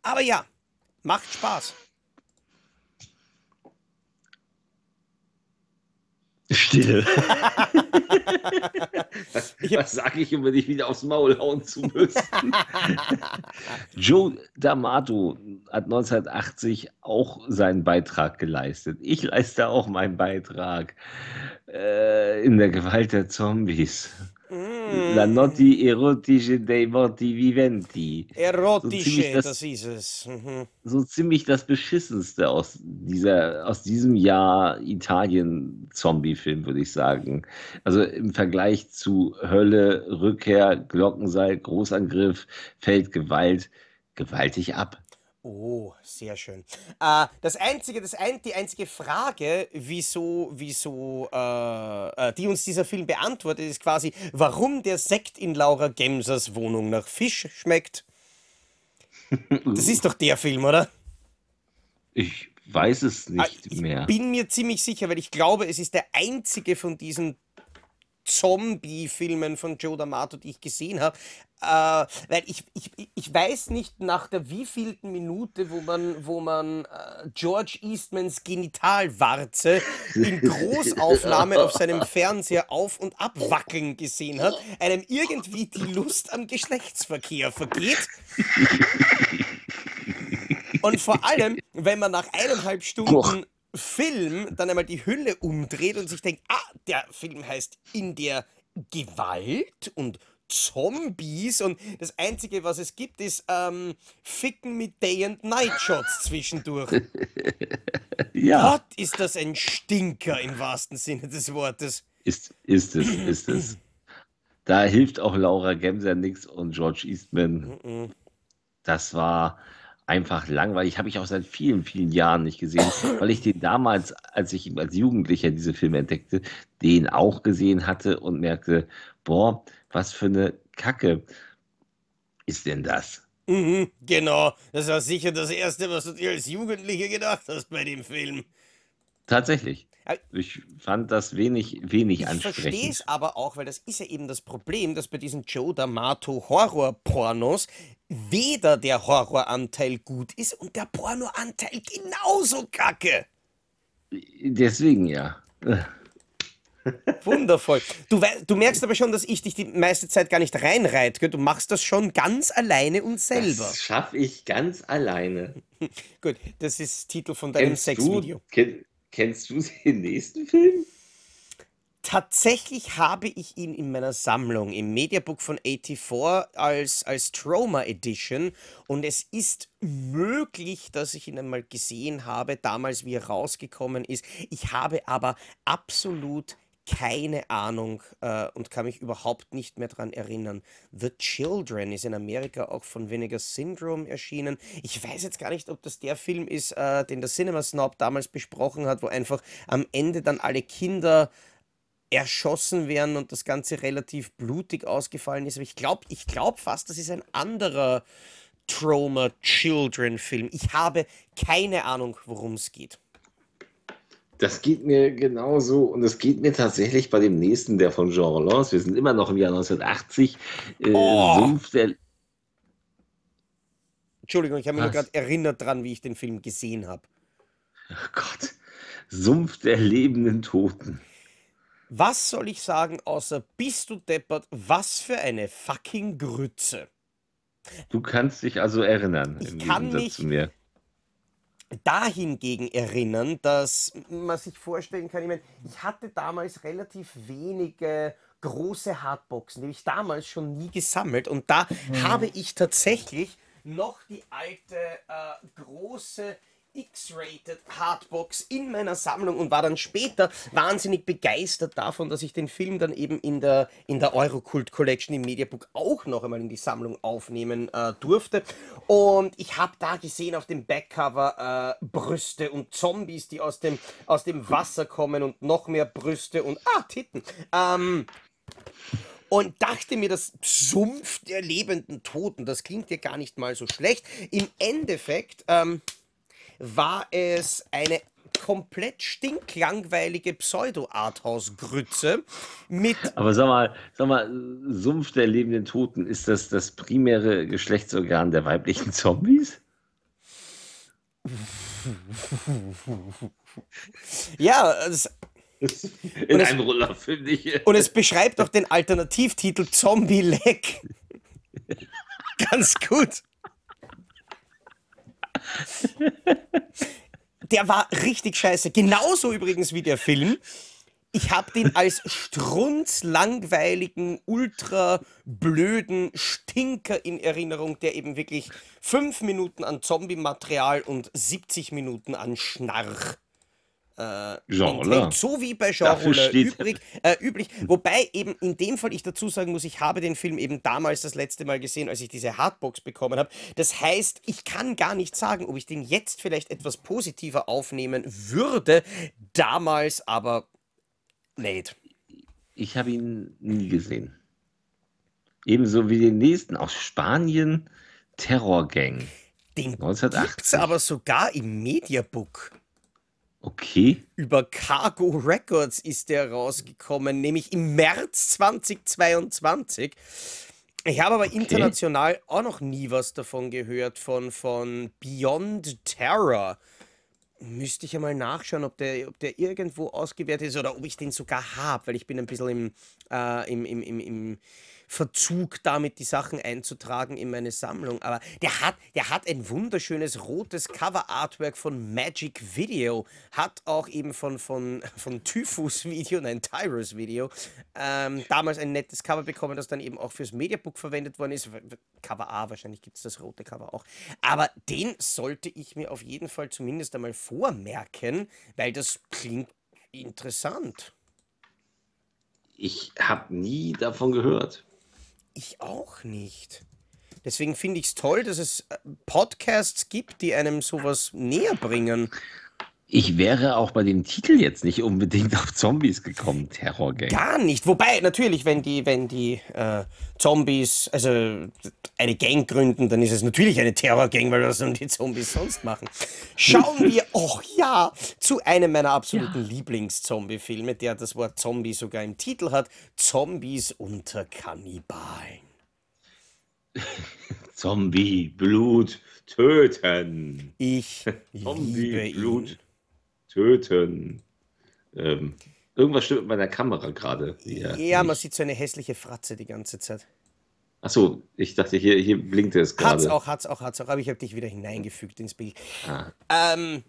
S1: aber ja, macht Spaß.
S3: Still. was was sage ich, um nicht wieder aufs Maul hauen zu müssen? Joe D'Amato hat 1980 auch seinen Beitrag geleistet. Ich leiste auch meinen Beitrag äh, in der Gewalt der Zombies. La notti erotische dei morti viventi.
S1: Erotische,
S3: ziemlich das-
S1: das, ist es. Mhm.
S3: so ziemlich das beschissenste aus dieser aus diesem Jahr Italien Zombie-Film, würde ich sagen. Also im Vergleich zu Hölle, Rückkehr, Glockenseil, Großangriff, fällt Gewalt gewaltig ab.
S1: Oh, sehr schön. Äh, das einzige, das ein, die einzige Frage, wieso, wieso, äh, äh, die uns dieser Film beantwortet, ist quasi, warum der Sekt in Laura Gemsers Wohnung nach Fisch schmeckt. Das ist doch der Film, oder?
S3: Ich weiß es
S1: Ah,
S3: nicht
S1: ich
S3: mehr.
S1: bin mir ziemlich sicher, weil ich glaube, es ist der einzige von diesen Zombie-Filmen von Joe D'Amato, die ich gesehen habe. Äh, weil ich, ich, ich weiß nicht nach der wievielten Minute, wo man, wo man äh, George Eastmans Genitalwarze in Großaufnahme auf seinem Fernseher auf und abwackeln gesehen hat, einem irgendwie die Lust am Geschlechtsverkehr vergeht. Und vor allem, wenn man nach eineinhalb Stunden Film dann einmal die Hülle umdreht und sich denkt, ah, der Film heißt In der Gewalt und Zombies und das Einzige, was es gibt, ist ähm, Ficken mit Day and Night Shots zwischendurch.
S3: Ja,
S1: Gott, ist das ein Stinker im wahrsten Sinne des Wortes.
S3: ist, ist es, ist es. Da hilft auch Laura Gemser nichts und George Eastman. Das war einfach langweilig. Habe ich auch seit vielen, vielen Jahren nicht gesehen, weil ich den damals, als ich als Jugendlicher diese Filme entdeckte, den auch gesehen hatte und merkte, boah, was für eine Kacke ist denn das?
S1: Mhm, genau, das war sicher das Erste, was du dir als Jugendliche gedacht hast bei dem Film.
S3: Tatsächlich. Ich fand das wenig, wenig
S1: Ich verstehe
S3: ansprechend.
S1: es aber auch, weil das ist ja eben das Problem, dass bei diesen Joe D'Amato Horror-Pornos weder der Horroranteil gut ist und der Pornoanteil genauso kacke.
S3: Deswegen ja.
S1: Wundervoll. Du, du merkst aber schon, dass ich dich die meiste Zeit gar nicht reinreite. Du machst das schon ganz alleine und selber.
S3: Das schaffe ich ganz alleine.
S1: Gut, das ist Titel von deinem
S3: Kennst du,
S1: Sexvideo.
S3: kenn, kennst du den nächsten Film?
S1: Tatsächlich habe ich ihn in meiner Sammlung im Mediabook von 84 als, als Trauma Edition und es ist möglich, dass ich ihn einmal gesehen habe, damals wie er rausgekommen ist. Ich habe aber absolut keine Ahnung äh, und kann mich überhaupt nicht mehr daran erinnern. The Children ist in Amerika auch von Vinegar Syndrome erschienen. Ich weiß jetzt gar nicht, ob das der Film ist, äh, den der Cinema Snob damals besprochen hat, wo einfach am Ende dann alle Kinder erschossen werden und das Ganze relativ blutig ausgefallen ist. Aber ich glaube ich glaub fast, das ist ein anderer Trauma Children Film. Ich habe keine Ahnung, worum es geht.
S3: Das geht mir genauso und es geht mir tatsächlich bei dem nächsten, der von Jean Rollins, wir sind immer noch im Jahr 1980, äh,
S1: Oh.
S3: Sumpf der.
S1: Entschuldigung, ich habe mich nur gerade erinnert dran, wie ich den Film gesehen habe.
S3: Oh Gott. Sumpf der lebenden Toten.
S1: Was soll ich sagen, außer bist du deppert, was für eine fucking Grütze.
S3: Du kannst dich also erinnern,
S1: Ich
S3: im
S1: kann mich-
S3: zu mir.
S1: Dahingegen erinnern, dass man sich vorstellen kann, ich meine, ich hatte damals relativ wenige große Hardboxen, die habe ich damals schon nie gesammelt. Und da habe ich tatsächlich noch die alte äh, große X-Rated Hardbox in meiner Sammlung und war dann später wahnsinnig begeistert davon, dass ich den Film dann eben in der, in der Eurocult Collection im Mediabook auch noch einmal in die Sammlung aufnehmen äh, durfte. Und ich habe da gesehen auf dem Backcover äh, Brüste und Zombies, die aus dem, aus dem Wasser kommen und noch mehr Brüste und ah, Titten. Ähm, und dachte mir, das Sumpf der lebenden Toten, das klingt ja gar nicht mal so schlecht. Im Endeffekt ähm, war es eine komplett stinklangweilige Pseudo-Arthouse-Grütze mit
S3: Aber sag mal, sag mal, Sumpf der lebenden Toten, ist das das primäre Geschlechtsorgan der weiblichen Zombies?
S1: ja, es,
S3: In einem Ruller, finde ich.
S1: und es beschreibt auch den Alternativtitel Zombie Leg. Ganz gut. Der war richtig scheiße. Genauso übrigens wie der Film. Ich habe den als strunzlangweiligen, ultra blöden Stinker in Erinnerung, der eben wirklich fünf Minuten an Zombie-Material und 70 Minuten an Schnarch
S3: Genre.
S1: enthält. So wie bei Genre übrig, äh, üblich. Wobei eben in dem Fall ich dazu sagen muss, ich habe den Film eben damals das letzte Mal gesehen, als ich diese Hardbox bekommen habe. Das heißt, ich kann gar nicht sagen, ob ich den jetzt vielleicht etwas positiver aufnehmen würde. Damals aber nicht.
S3: Ich habe ihn nie gesehen. Ebenso wie den nächsten aus Spanien, Terrorgang.
S1: Den
S3: 1980.
S1: gibt's aber sogar im Mediabook.
S3: Okay.
S1: Über Cargo Records ist der rausgekommen, nämlich im März 2022. Ich habe aber international auch noch nie was davon gehört, von, von Beyond Terror. Müsste ich ja mal nachschauen, ob der, ob der irgendwo ausgewertet ist oder ob ich den sogar habe, weil ich bin ein bisschen im, äh, im, im, im, im Verzug damit, die Sachen einzutragen in meine Sammlung. Aber der hat, der hat ein wunderschönes rotes Cover-Artwork von Magic Video, hat auch eben von, von, von Typhus Video, nein, Tyrus Video, ähm, damals ein nettes Cover bekommen, das dann eben auch fürs Mediabook verwendet worden ist. Cover A, wahrscheinlich gibt es das rote Cover auch. Aber den sollte ich mir auf jeden Fall zumindest einmal vormerken, weil das klingt interessant.
S3: Ich habe nie davon gehört.
S1: Ich auch nicht. Deswegen finde ich es toll, dass es äh, Podcasts gibt, die einem sowas näher bringen.
S3: Ich wäre auch bei dem Titel jetzt nicht unbedingt auf Zombies gekommen, Terrorgang.
S1: Gar nicht. Wobei, natürlich, wenn die, wenn die äh, Zombies, also eine Gang gründen, dann ist es natürlich eine Terrorgang, weil was sollen die Zombies sonst machen? Schauen wir, oh ja, zu einem meiner absoluten Lieblings-Zombie-Filme, der das Wort Zombie sogar im Titel hat: Zombies unter Kannibalen.
S3: Zombie, Blut, töten.
S1: Ich liebe
S3: Zombie,
S1: ihn.
S3: Blut, töten. Ähm, irgendwas stimmt mit meiner Kamera gerade. hier
S1: Ja, man sieht so eine hässliche Fratze die ganze Zeit.
S3: Achso, ich dachte, hier, hier blinkte es
S1: Hat's
S3: gerade.
S1: auch, hat's auch, hat's auch, aber ich habe dich wieder hineingefügt ins Bild.
S3: Ah,
S1: Ähm,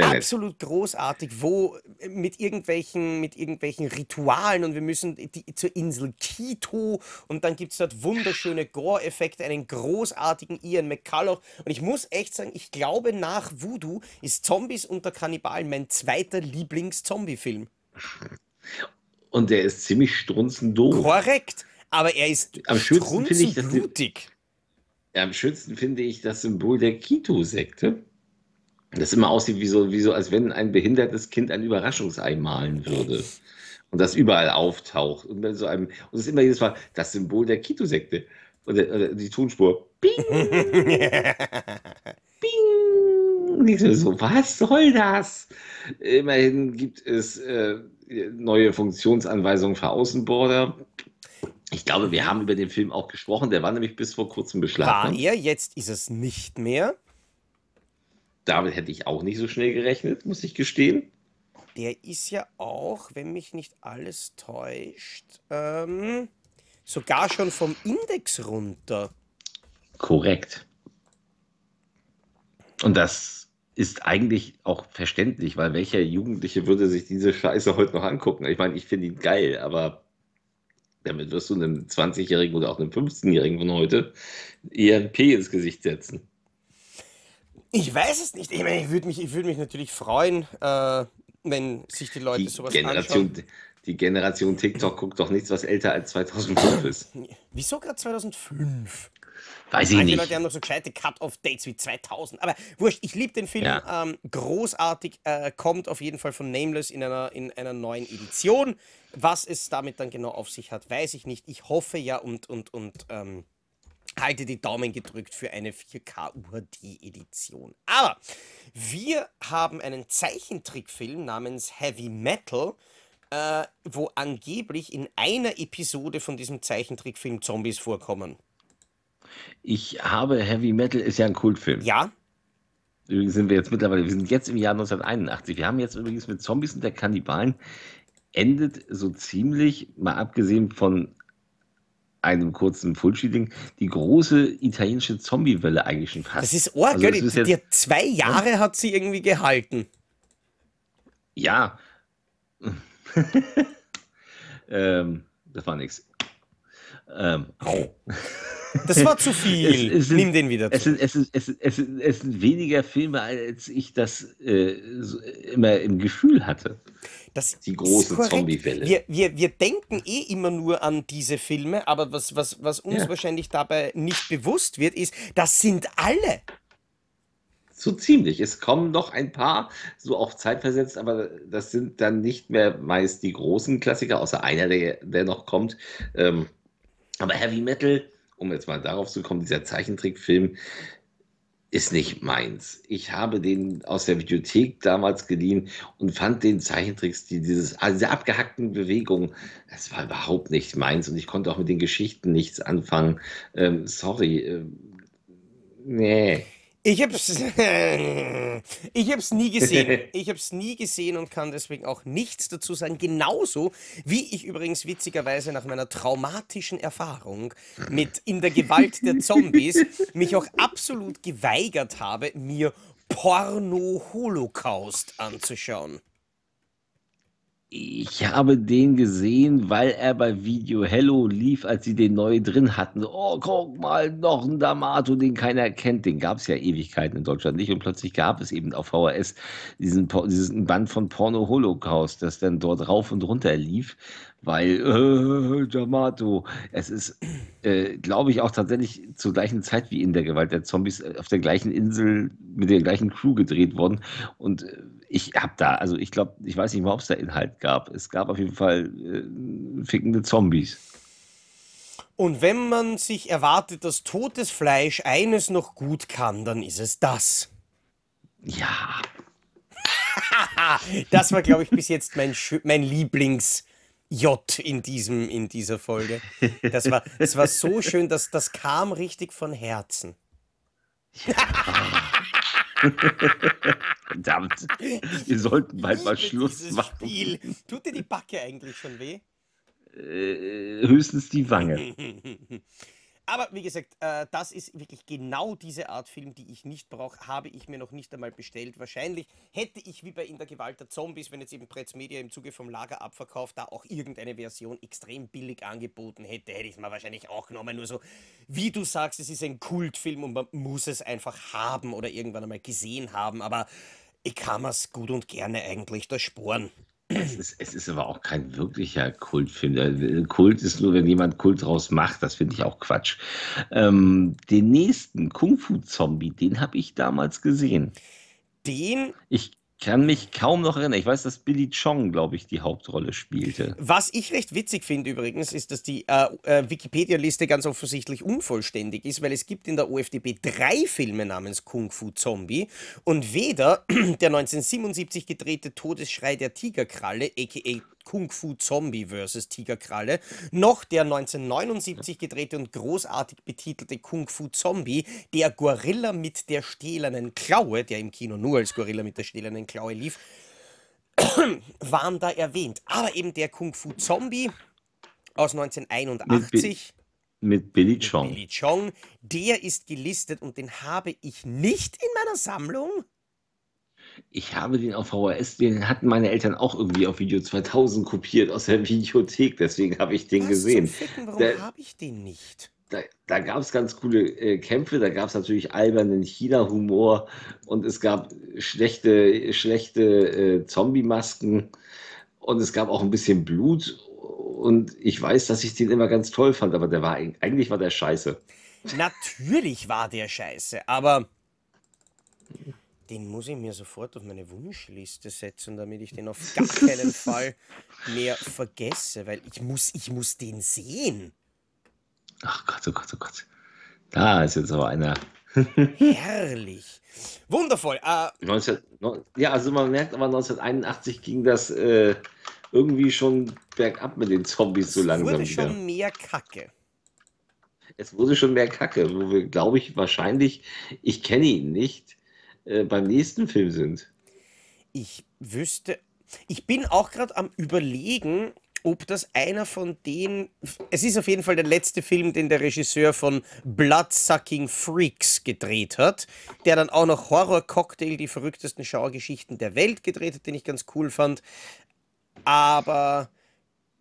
S1: absolut großartig, wo mit irgendwelchen, mit irgendwelchen Ritualen und wir müssen die, zur Insel Quito und dann gibt es dort wunderschöne Gore-Effekte, einen großartigen Ian McCulloch und ich muss echt sagen, ich glaube nach Voodoo ist Zombies unter Kannibalen mein zweiter Lieblings-Zombie-Film.
S3: Und der ist ziemlich strunzendoof.
S1: Korrekt, aber er ist
S3: Am schönsten finde ich. Ja, am schönsten finde ich das Symbol der Kito-Sekte. Das immer aussieht wie so, wie so, als wenn ein behindertes Kind ein Überraschungsei malen würde. Und das überall auftaucht. Und dann so einem, und es ist immer jedes Mal das Symbol der Kito-Sekte. Oder, die Tonspur. Bing! Bing! Ich so, was soll das? Immerhin gibt es äh, neue Funktionsanweisungen für Außenborder. Ich glaube, wir haben über den Film auch gesprochen. Der war nämlich bis vor kurzem
S1: War
S3: beschlagnahmt.
S1: er, jetzt ist es nicht mehr.
S3: Damit hätte ich auch nicht so schnell gerechnet, muss ich gestehen.
S1: Der ist ja auch, wenn mich nicht alles täuscht, ähm, sogar schon vom Index runter.
S3: Korrekt. Und das ist eigentlich auch verständlich, weil welcher Jugendliche würde sich diese Scheiße heute noch angucken? Ich meine, ich finde ihn geil, aber damit wirst du einem 20-Jährigen oder auch einem 15-Jährigen von heute eher ein P ins Gesicht setzen.
S1: Ich weiß es nicht. Ich meine, ich würde mich, ich würd mich natürlich freuen, äh, wenn sich die Leute
S3: Die
S1: sowas
S3: Generation,
S1: anschauen.
S3: die Generation TikTok guckt doch nichts, was älter als 2005 ist.
S1: Wieso gerade 2005?
S3: Weiß ich
S1: Manche
S3: nicht.
S1: Leute haben noch so gescheite Cut-Off-Dates wie 2000. Aber wurscht, ich liebe den Film.
S3: Ja.
S1: Ähm, großartig. Äh, kommt auf jeden Fall von Nameless in einer, in einer neuen Edition. Was es damit dann genau auf sich hat, weiß ich nicht. Ich hoffe ja und, und, und ähm, halte die Daumen gedrückt für eine 4K UHD-Edition. Aber wir haben einen Zeichentrickfilm namens Heavy Metal, äh, wo angeblich in einer Episode von diesem Zeichentrickfilm Zombies vorkommen.
S3: Ich habe Heavy Metal ist ja ein Kultfilm.
S1: Ja,
S3: Übrigens sind wir jetzt mittlerweile, wir sind jetzt im Jahr 1981. Wir haben jetzt übrigens mit Zombies und der Kannibalen endet so ziemlich, mal abgesehen von einem kurzen Fullshooting, die große italienische Zombie-Welle eigentlich schon fast.
S1: Das ist arg,
S3: Also
S1: gell? Die, zwei Jahre hat sie irgendwie gehalten.
S3: Ja. ähm, das war nichts. Ähm, au.
S1: Das war zu viel.
S3: Es- es sind-
S1: Nimm den wieder
S3: Es
S1: zu.
S3: sind, es, sind, es, sind, es, sind, es sind weniger Filme, als ich das äh, so immer im Gefühl hatte.
S1: Das
S3: die große. Zombie-Welle.
S1: Wir, wir, wir denken eh immer nur an diese Filme, aber was, was, was uns
S3: Ja.
S1: wahrscheinlich dabei nicht bewusst wird, ist, das sind alle.
S3: So ziemlich. Es kommen noch ein paar, so auch zeitversetzt, aber das sind dann nicht mehr meist die großen Klassiker, außer einer, der, der noch kommt. Ähm, aber Heavy Metal, um jetzt mal darauf zu kommen, dieser Zeichentrickfilm ist nicht meins. Ich habe den aus der Videothek damals geliehen und fand den Zeichentrickstil, dieses, also diese abgehackten Bewegungen, das war überhaupt nicht meins und ich konnte auch mit den Geschichten nichts anfangen. Ähm, sorry. ähm, nee.
S1: Ich hab's, ich hab's nie gesehen. Ich hab's nie gesehen und kann deswegen auch nichts dazu sagen. Genauso wie ich übrigens witzigerweise nach meiner traumatischen Erfahrung mit In der Gewalt der Zombies mich auch absolut geweigert habe, mir Porno-Holocaust anzuschauen.
S3: Ich habe den gesehen, weil er bei Video Hello lief, als sie den neu drin hatten. Oh, guck mal, noch ein D'Amato, den keiner kennt. Den gab es ja Ewigkeiten in Deutschland nicht. Und plötzlich gab es eben auf VHS diesen, diesen Band von Porno Holocaust, das dann dort rauf und runter lief, weil äh, D'Amato. Es ist, äh, glaube ich, auch tatsächlich zur gleichen Zeit wie in der Gewalt der Zombies äh, auf der gleichen Insel mit der gleichen Crew gedreht worden. Und äh, ich habe da, also ich glaube, ich weiß nicht mal, ob es da Inhalt gab. Es gab auf jeden Fall äh, fickende Zombies.
S1: Und wenn man sich erwartet, dass totes Fleisch eines noch gut kann, dann ist es das.
S3: Ja,
S1: Das war, glaube ich, bis jetzt mein, mein Lieblings-J in, diesem, in dieser Folge. Das war, das war so schön, dass das kam richtig von Herzen.
S3: Verdammt. Wir sollten bald mal Schluss machen.
S1: Spiel. Tut dir die Backe eigentlich schon weh?
S3: Äh, höchstens die Wange.
S1: Aber wie gesagt, äh, das ist wirklich genau diese Art Film, die ich nicht brauche, habe ich mir noch nicht einmal bestellt. Wahrscheinlich hätte ich wie bei In der Gewalt der Zombies, wenn jetzt eben Pretz Media im Zuge vom Lagerabverkauf da auch irgendeine Version extrem billig angeboten hätte, hätte ich es mir wahrscheinlich auch genommen. Nur so, wie du sagst, es ist ein Kultfilm und man muss es einfach haben oder irgendwann einmal gesehen haben. Aber ich kann es gut und gerne eigentlich da sporen.
S3: Es ist, es ist aber auch kein wirklicher Kultfilm. Kult ist nur, wenn jemand Kult draus macht. Das finde ich auch Quatsch. Ähm, den nächsten Kung Fu Zombie, den habe ich damals gesehen.
S1: Den
S3: Ich, kann mich kaum noch erinnern. Ich weiß, dass Billy Chong, glaube ich, die Hauptrolle spielte.
S1: Was ich recht witzig finde übrigens, ist, dass die äh, äh, Wikipedia-Liste ganz offensichtlich unvollständig ist, weil es gibt in der OFDB drei Filme namens Kung Fu Zombie und weder der 1977 gedrehte Todesschrei der Tigerkralle, aka Kung Fu Zombie vs. Tigerkralle, noch der 1979 gedrehte und großartig betitelte Kung Fu Zombie, der Gorilla mit der stählernen Klaue, der im Kino nur als Gorilla mit der stählernen Klaue lief, waren da erwähnt. Aber eben der Kung Fu Zombie aus 1981
S3: mit Billy Chong.
S1: Billy Chong, der ist gelistet und den habe ich nicht in meiner Sammlung.
S3: Ich habe den auf VHS, den hatten meine Eltern auch irgendwie auf Video 2000 kopiert aus der Videothek, deswegen habe ich den
S1: Was
S3: gesehen.
S1: zum Ficken, warum habe ich den nicht?
S3: Da, da gab es ganz coole äh, Kämpfe, da gab es natürlich albernen China-Humor und es gab schlechte, schlechte äh, Zombie-Masken und es gab auch ein bisschen Blut und ich weiß, dass ich den immer ganz toll fand, aber der war eig- eigentlich war der scheiße.
S1: Natürlich war der scheiße, aber den muss ich mir sofort auf meine Wunschliste setzen, damit ich den auf gar keinen Fall mehr vergesse, weil ich muss, ich muss den sehen.
S3: Ach Gott, oh Gott, oh Gott. Da ist jetzt aber einer.
S1: Herrlich. Wundervoll. Äh,
S3: 19, no- ja, also man merkt aber 1981 ging das äh, irgendwie schon bergab mit den Zombies so
S1: es
S3: langsam
S1: wurde
S3: wieder.
S1: schon mehr Kacke.
S3: Es wurde schon mehr Kacke, wo wir, glaube ich, wahrscheinlich, ich kenne ihn nicht, äh, beim nächsten Film sind.
S1: Ich wüsste. Ich bin auch gerade am Überlegen, ob das einer von den. Es ist auf jeden Fall der letzte Film, den der Regisseur von Bloodsucking Freaks gedreht hat, der dann auch noch Horror Cocktail, die verrücktesten Schauergeschichten der Welt gedreht hat, den ich ganz cool fand. Aber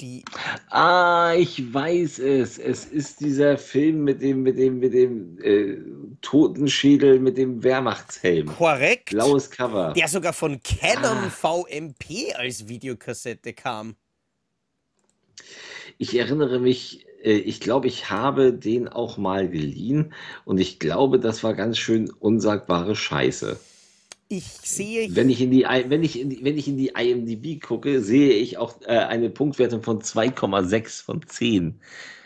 S1: die.
S3: Ah, ich weiß es. Es ist dieser Film mit dem, mit dem, mit dem äh, Totenschädel, mit dem Wehrmachtshelm.
S1: Korrekt.
S3: Blaues Cover.
S1: Der sogar von Canon
S3: Ah.
S1: VMP als Videokassette kam.
S3: Ich erinnere mich, äh, ich glaube, ich habe den auch mal geliehen und ich glaube, das war ganz schön unsagbare Scheiße.
S1: Ich sehe
S3: Wenn ich in die, wenn ich in die, wenn ich in die IMDb gucke, sehe ich auch äh, eine Punktwertung von 2,6 von 10.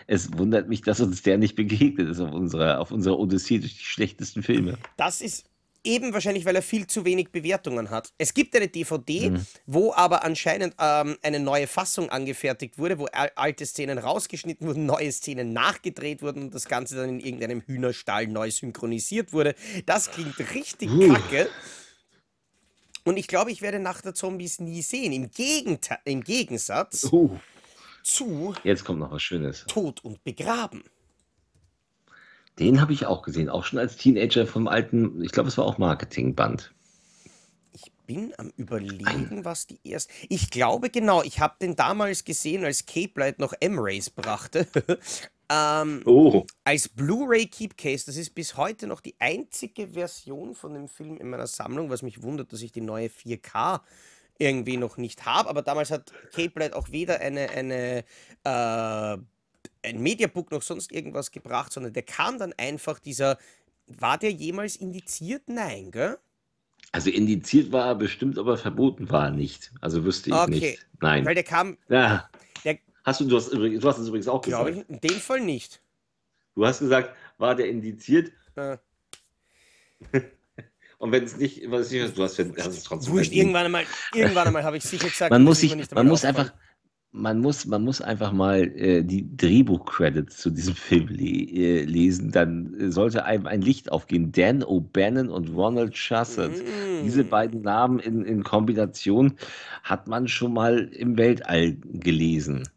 S3: Es wundert mich, dass uns der nicht begegnet ist auf unserer, auf unserer Odyssee durch die schlechtesten Filme.
S1: Das ist eben wahrscheinlich, weil er viel zu wenig Bewertungen hat. Es gibt eine DVD,
S3: Mhm.
S1: wo aber anscheinend ähm, eine neue Fassung angefertigt wurde, wo al- alte Szenen rausgeschnitten wurden, neue Szenen nachgedreht wurden und das Ganze dann in irgendeinem Hühnerstall neu synchronisiert wurde. Das klingt richtig
S3: Puh.
S1: kacke. Und ich glaube, ich werde Nacht der Zombies nie sehen. Im, Gegente im Gegensatz
S3: Uh,
S1: zu
S3: jetzt kommt noch was Schönes.
S1: Tod und Begraben.
S3: Den habe ich auch gesehen, auch schon als Teenager vom alten, ich glaube, es war auch Marketingband.
S1: Ich bin am überlegen, was die erste. Ich glaube genau, ich habe den damals gesehen, als Cape Light noch M-Rays brachte. ähm,
S3: Oh,
S1: als Blu-ray Keepcase. Das ist bis heute noch die einzige Version von dem Film in meiner Sammlung, was mich wundert, dass ich die neue 4K irgendwie noch nicht habe. Aber damals hat Cape Light auch weder eine, eine äh, ein Mediabook noch sonst irgendwas gebracht, sondern der kam dann einfach dieser. War der jemals indiziert? Nein, gell?
S3: also indiziert war er bestimmt, aber verboten war er nicht. Also wüsste ich
S1: Okay,
S3: nicht. Nein.
S1: Weil der kam,
S3: Ja. Hast du, du hast, du hast es übrigens auch
S1: glaube
S3: gesagt.
S1: ich, in dem Fall nicht.
S3: Du hast gesagt, war der indiziert?
S1: Äh,
S3: Und wenn es nicht, was ich, du hast, hast es trotzdem
S1: wurscht, irgendwann einmal, irgendwann einmal habe ich sicher gesagt,
S3: Man muss sich,
S1: nicht
S3: man muss einfach, man muss, man muss einfach mal äh, die Drehbuch-Credits zu diesem Film le äh, lesen, dann sollte einem ein Licht aufgehen. Dan O'Bannon und Ronald Shusett. Diese
S1: Mm.
S3: beiden Namen in, in Kombination hat man schon mal im Weltall gelesen.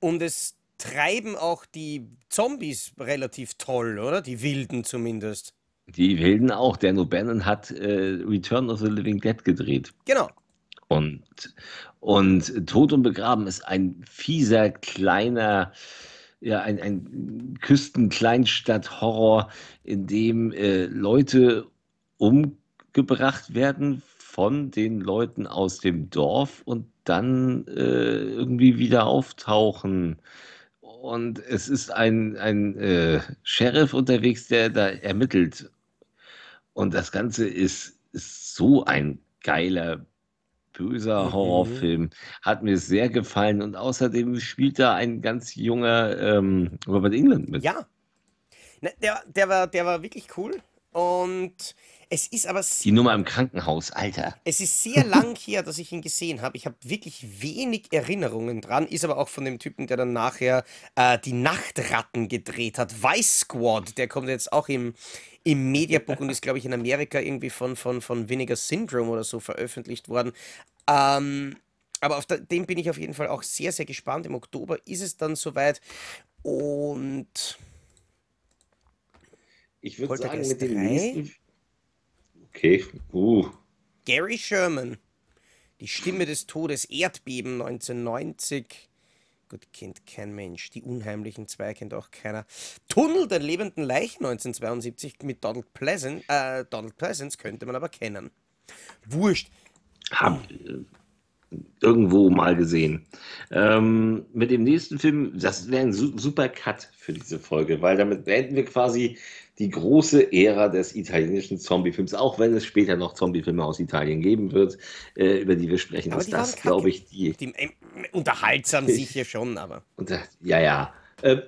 S1: Und es treiben auch die Zombies relativ toll, oder? Die Wilden zumindest.
S3: Die Wilden auch. Dan O'Bannon hat äh, Return of the Living Dead gedreht.
S1: Genau.
S3: Und, und Tod und Begraben ist ein fieser, kleiner, ja, ein, ein Küsten-Kleinstadt-Horror, in dem äh, Leute umgebracht werden von den Leuten aus dem Dorf und dann äh, irgendwie wieder auftauchen. Und es ist ein, ein äh, Sheriff unterwegs, der da ermittelt. Und das Ganze ist, ist so ein geiler böser Horrorfilm. Hat mir sehr gefallen und außerdem spielt da ein ganz junger ähm, Robert England mit.
S1: Ja. Ne, der, der, war, der war wirklich cool. Und es ist aber
S3: Die Nummer im Krankenhaus, Alter.
S1: Es ist sehr lang her, dass ich ihn gesehen habe. Ich habe wirklich wenig Erinnerungen dran. Ist aber auch von dem Typen, der dann nachher äh, die Nachtratten gedreht hat. Vice Squad, der kommt jetzt auch im, im Mediabook und ist, glaube ich, in Amerika irgendwie von, von, von Vinegar Syndrome oder so veröffentlicht worden. Ähm, aber auf den bin ich auf jeden Fall auch sehr, sehr gespannt. Im Oktober ist es dann soweit. Und
S3: Ich würde sagen, mit dem
S1: 3?
S3: nächsten. Okay, uh.
S1: Gary Sherman, die Stimme des Todes, Erdbeben 1990. Gut, kennt kein Mensch. Die unheimlichen zwei kennt auch keiner. Tunnel der lebenden Leichen 1972 mit Donald Pleasance, äh, Donald Pleasance könnte man aber kennen. Wurscht.
S3: Hab äh, irgendwo mal gesehen. Ähm, mit dem nächsten Film, das wäre ein su super Cut für diese Folge, weil damit beenden wir quasi die große Ära des italienischen Zombie-Films, auch wenn es später noch Zombie-Filme aus Italien geben wird, äh, über die wir sprechen.
S1: Aber
S3: ist das, glaube ich, die.
S1: Die, äh, unterhaltsam sicher schon, aber.
S3: Und, äh, ja, ja. Äh,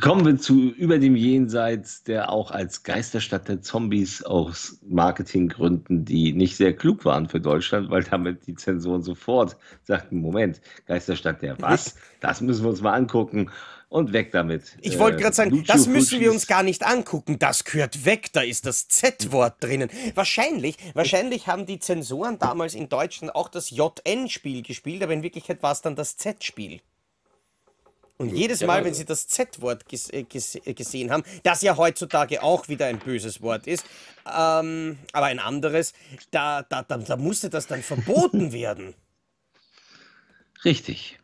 S3: Kommen wir zu Über dem Jenseits, der auch als Geisterstadt der Zombies aus Marketinggründen, die nicht sehr klug waren für Deutschland, weil damit die Zensoren sofort sagten, Moment, Geisterstadt der was? Das müssen wir uns mal angucken und weg damit.
S1: Ich wollte
S3: Äh,
S1: gerade sagen,
S3: Lucio
S1: das müssen wir
S3: Fulcis-
S1: uns gar nicht angucken. Das gehört weg, da ist das Z-Wort drinnen. Wahrscheinlich, wahrscheinlich haben die Zensoren damals in Deutschland auch das JN-Spiel gespielt, aber in Wirklichkeit war es dann das Z-Spiel. Und jedes Mal, wenn sie das Z-Wort ges äh, ges äh, gesehen haben, das ja heutzutage auch wieder ein böses Wort ist, ähm, aber ein anderes, da, da, da, da musste das dann verboten werden.
S3: Richtig.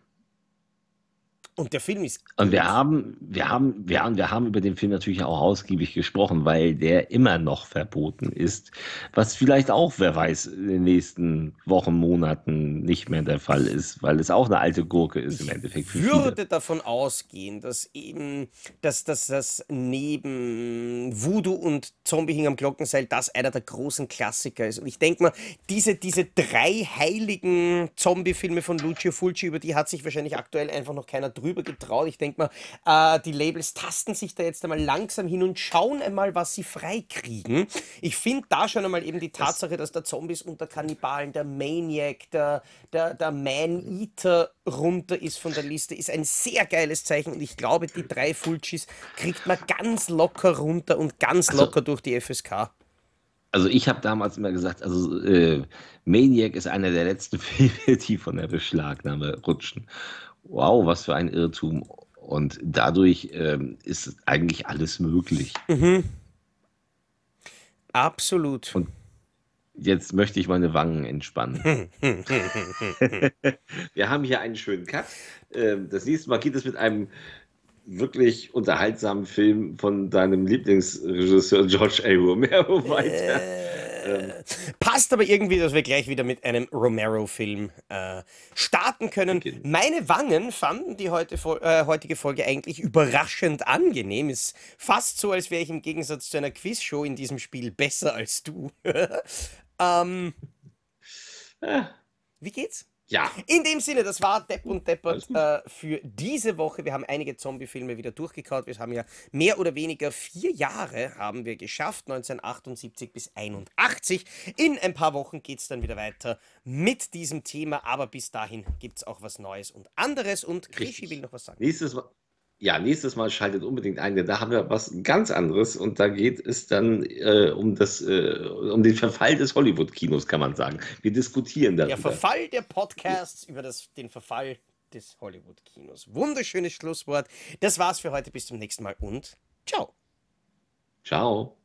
S1: Und der Film ist
S3: Und wir haben, wir haben, wir haben, wir haben über den Film natürlich auch ausgiebig gesprochen, weil der immer noch verboten ist. Was vielleicht auch, wer weiß, in den nächsten Wochen, Monaten nicht mehr der Fall ist, weil es auch eine alte Gurke ist im Endeffekt für
S1: würde
S3: viele.
S1: davon ausgehen, dass eben, dass, dass das neben Voodoo und Zombie hing am Glockenseil das einer der großen Klassiker ist. Und ich denke mal, diese, diese drei heiligen Zombie-Filme von Lucio Fulci, über die hat sich wahrscheinlich aktuell einfach noch keiner drüber getraut. Ich denke mal, äh, die Labels tasten sich da jetzt einmal langsam hin und schauen einmal, was sie freikriegen. Ich finde da schon einmal eben die Tatsache, dass der Zombies unter Kannibalen, der Maniac, der, der, der Man-Eater runter ist von der Liste, ist ein sehr geiles Zeichen und ich glaube, die drei Fulcis kriegt man ganz locker runter und ganz
S3: Also-
S1: locker durch die FSK.
S3: Also ich habe damals immer gesagt, also äh, Maniac ist einer der letzten Filme, die von der Beschlagnahme rutschen. Wow, was für ein Irrtum. Und dadurch ähm, ist eigentlich alles möglich.
S1: Absolut.
S3: Und Jetzt möchte ich meine Wangen entspannen. Wir haben hier einen schönen Cut. Ähm, Das nächste Mal geht es mit einem wirklich unterhaltsamen Film von deinem Lieblingsregisseur George A. Romero weiter.
S1: Passt aber irgendwie, dass wir gleich wieder mit einem Romero-Film äh, starten können.
S3: Okay.
S1: Meine Wangen fanden die heute, äh, heutige Folge eigentlich überraschend angenehm. Ist fast so, als wäre ich im Gegensatz zu einer Quizshow in diesem Spiel besser als du. ähm,
S3: Ah,
S1: wie geht's?
S3: Ja,
S1: In dem Sinne, das war Depp und Deppert äh, für diese Woche. Wir haben einige Zombie-Filme wieder durchgekaut. Wir haben ja mehr oder weniger vier Jahre haben wir geschafft, 1978 bis 81. In ein paar Wochen geht es dann wieder weiter mit diesem Thema, aber bis dahin gibt es auch was Neues und anderes. Und Krischi will noch was sagen.
S3: nächstes Mal. Ja, nächstes Mal schaltet unbedingt ein, denn da haben wir was ganz anderes und da geht es dann äh, um das, äh, um den Verfall des Hollywood-Kinos, kann man sagen. Wir diskutieren
S1: Der
S3: darüber.
S1: Verfall der Podcasts über das, den Verfall des Hollywood-Kinos. Wunderschönes Schlusswort. Das war's für heute. Bis zum nächsten Mal und ciao.
S3: Ciao.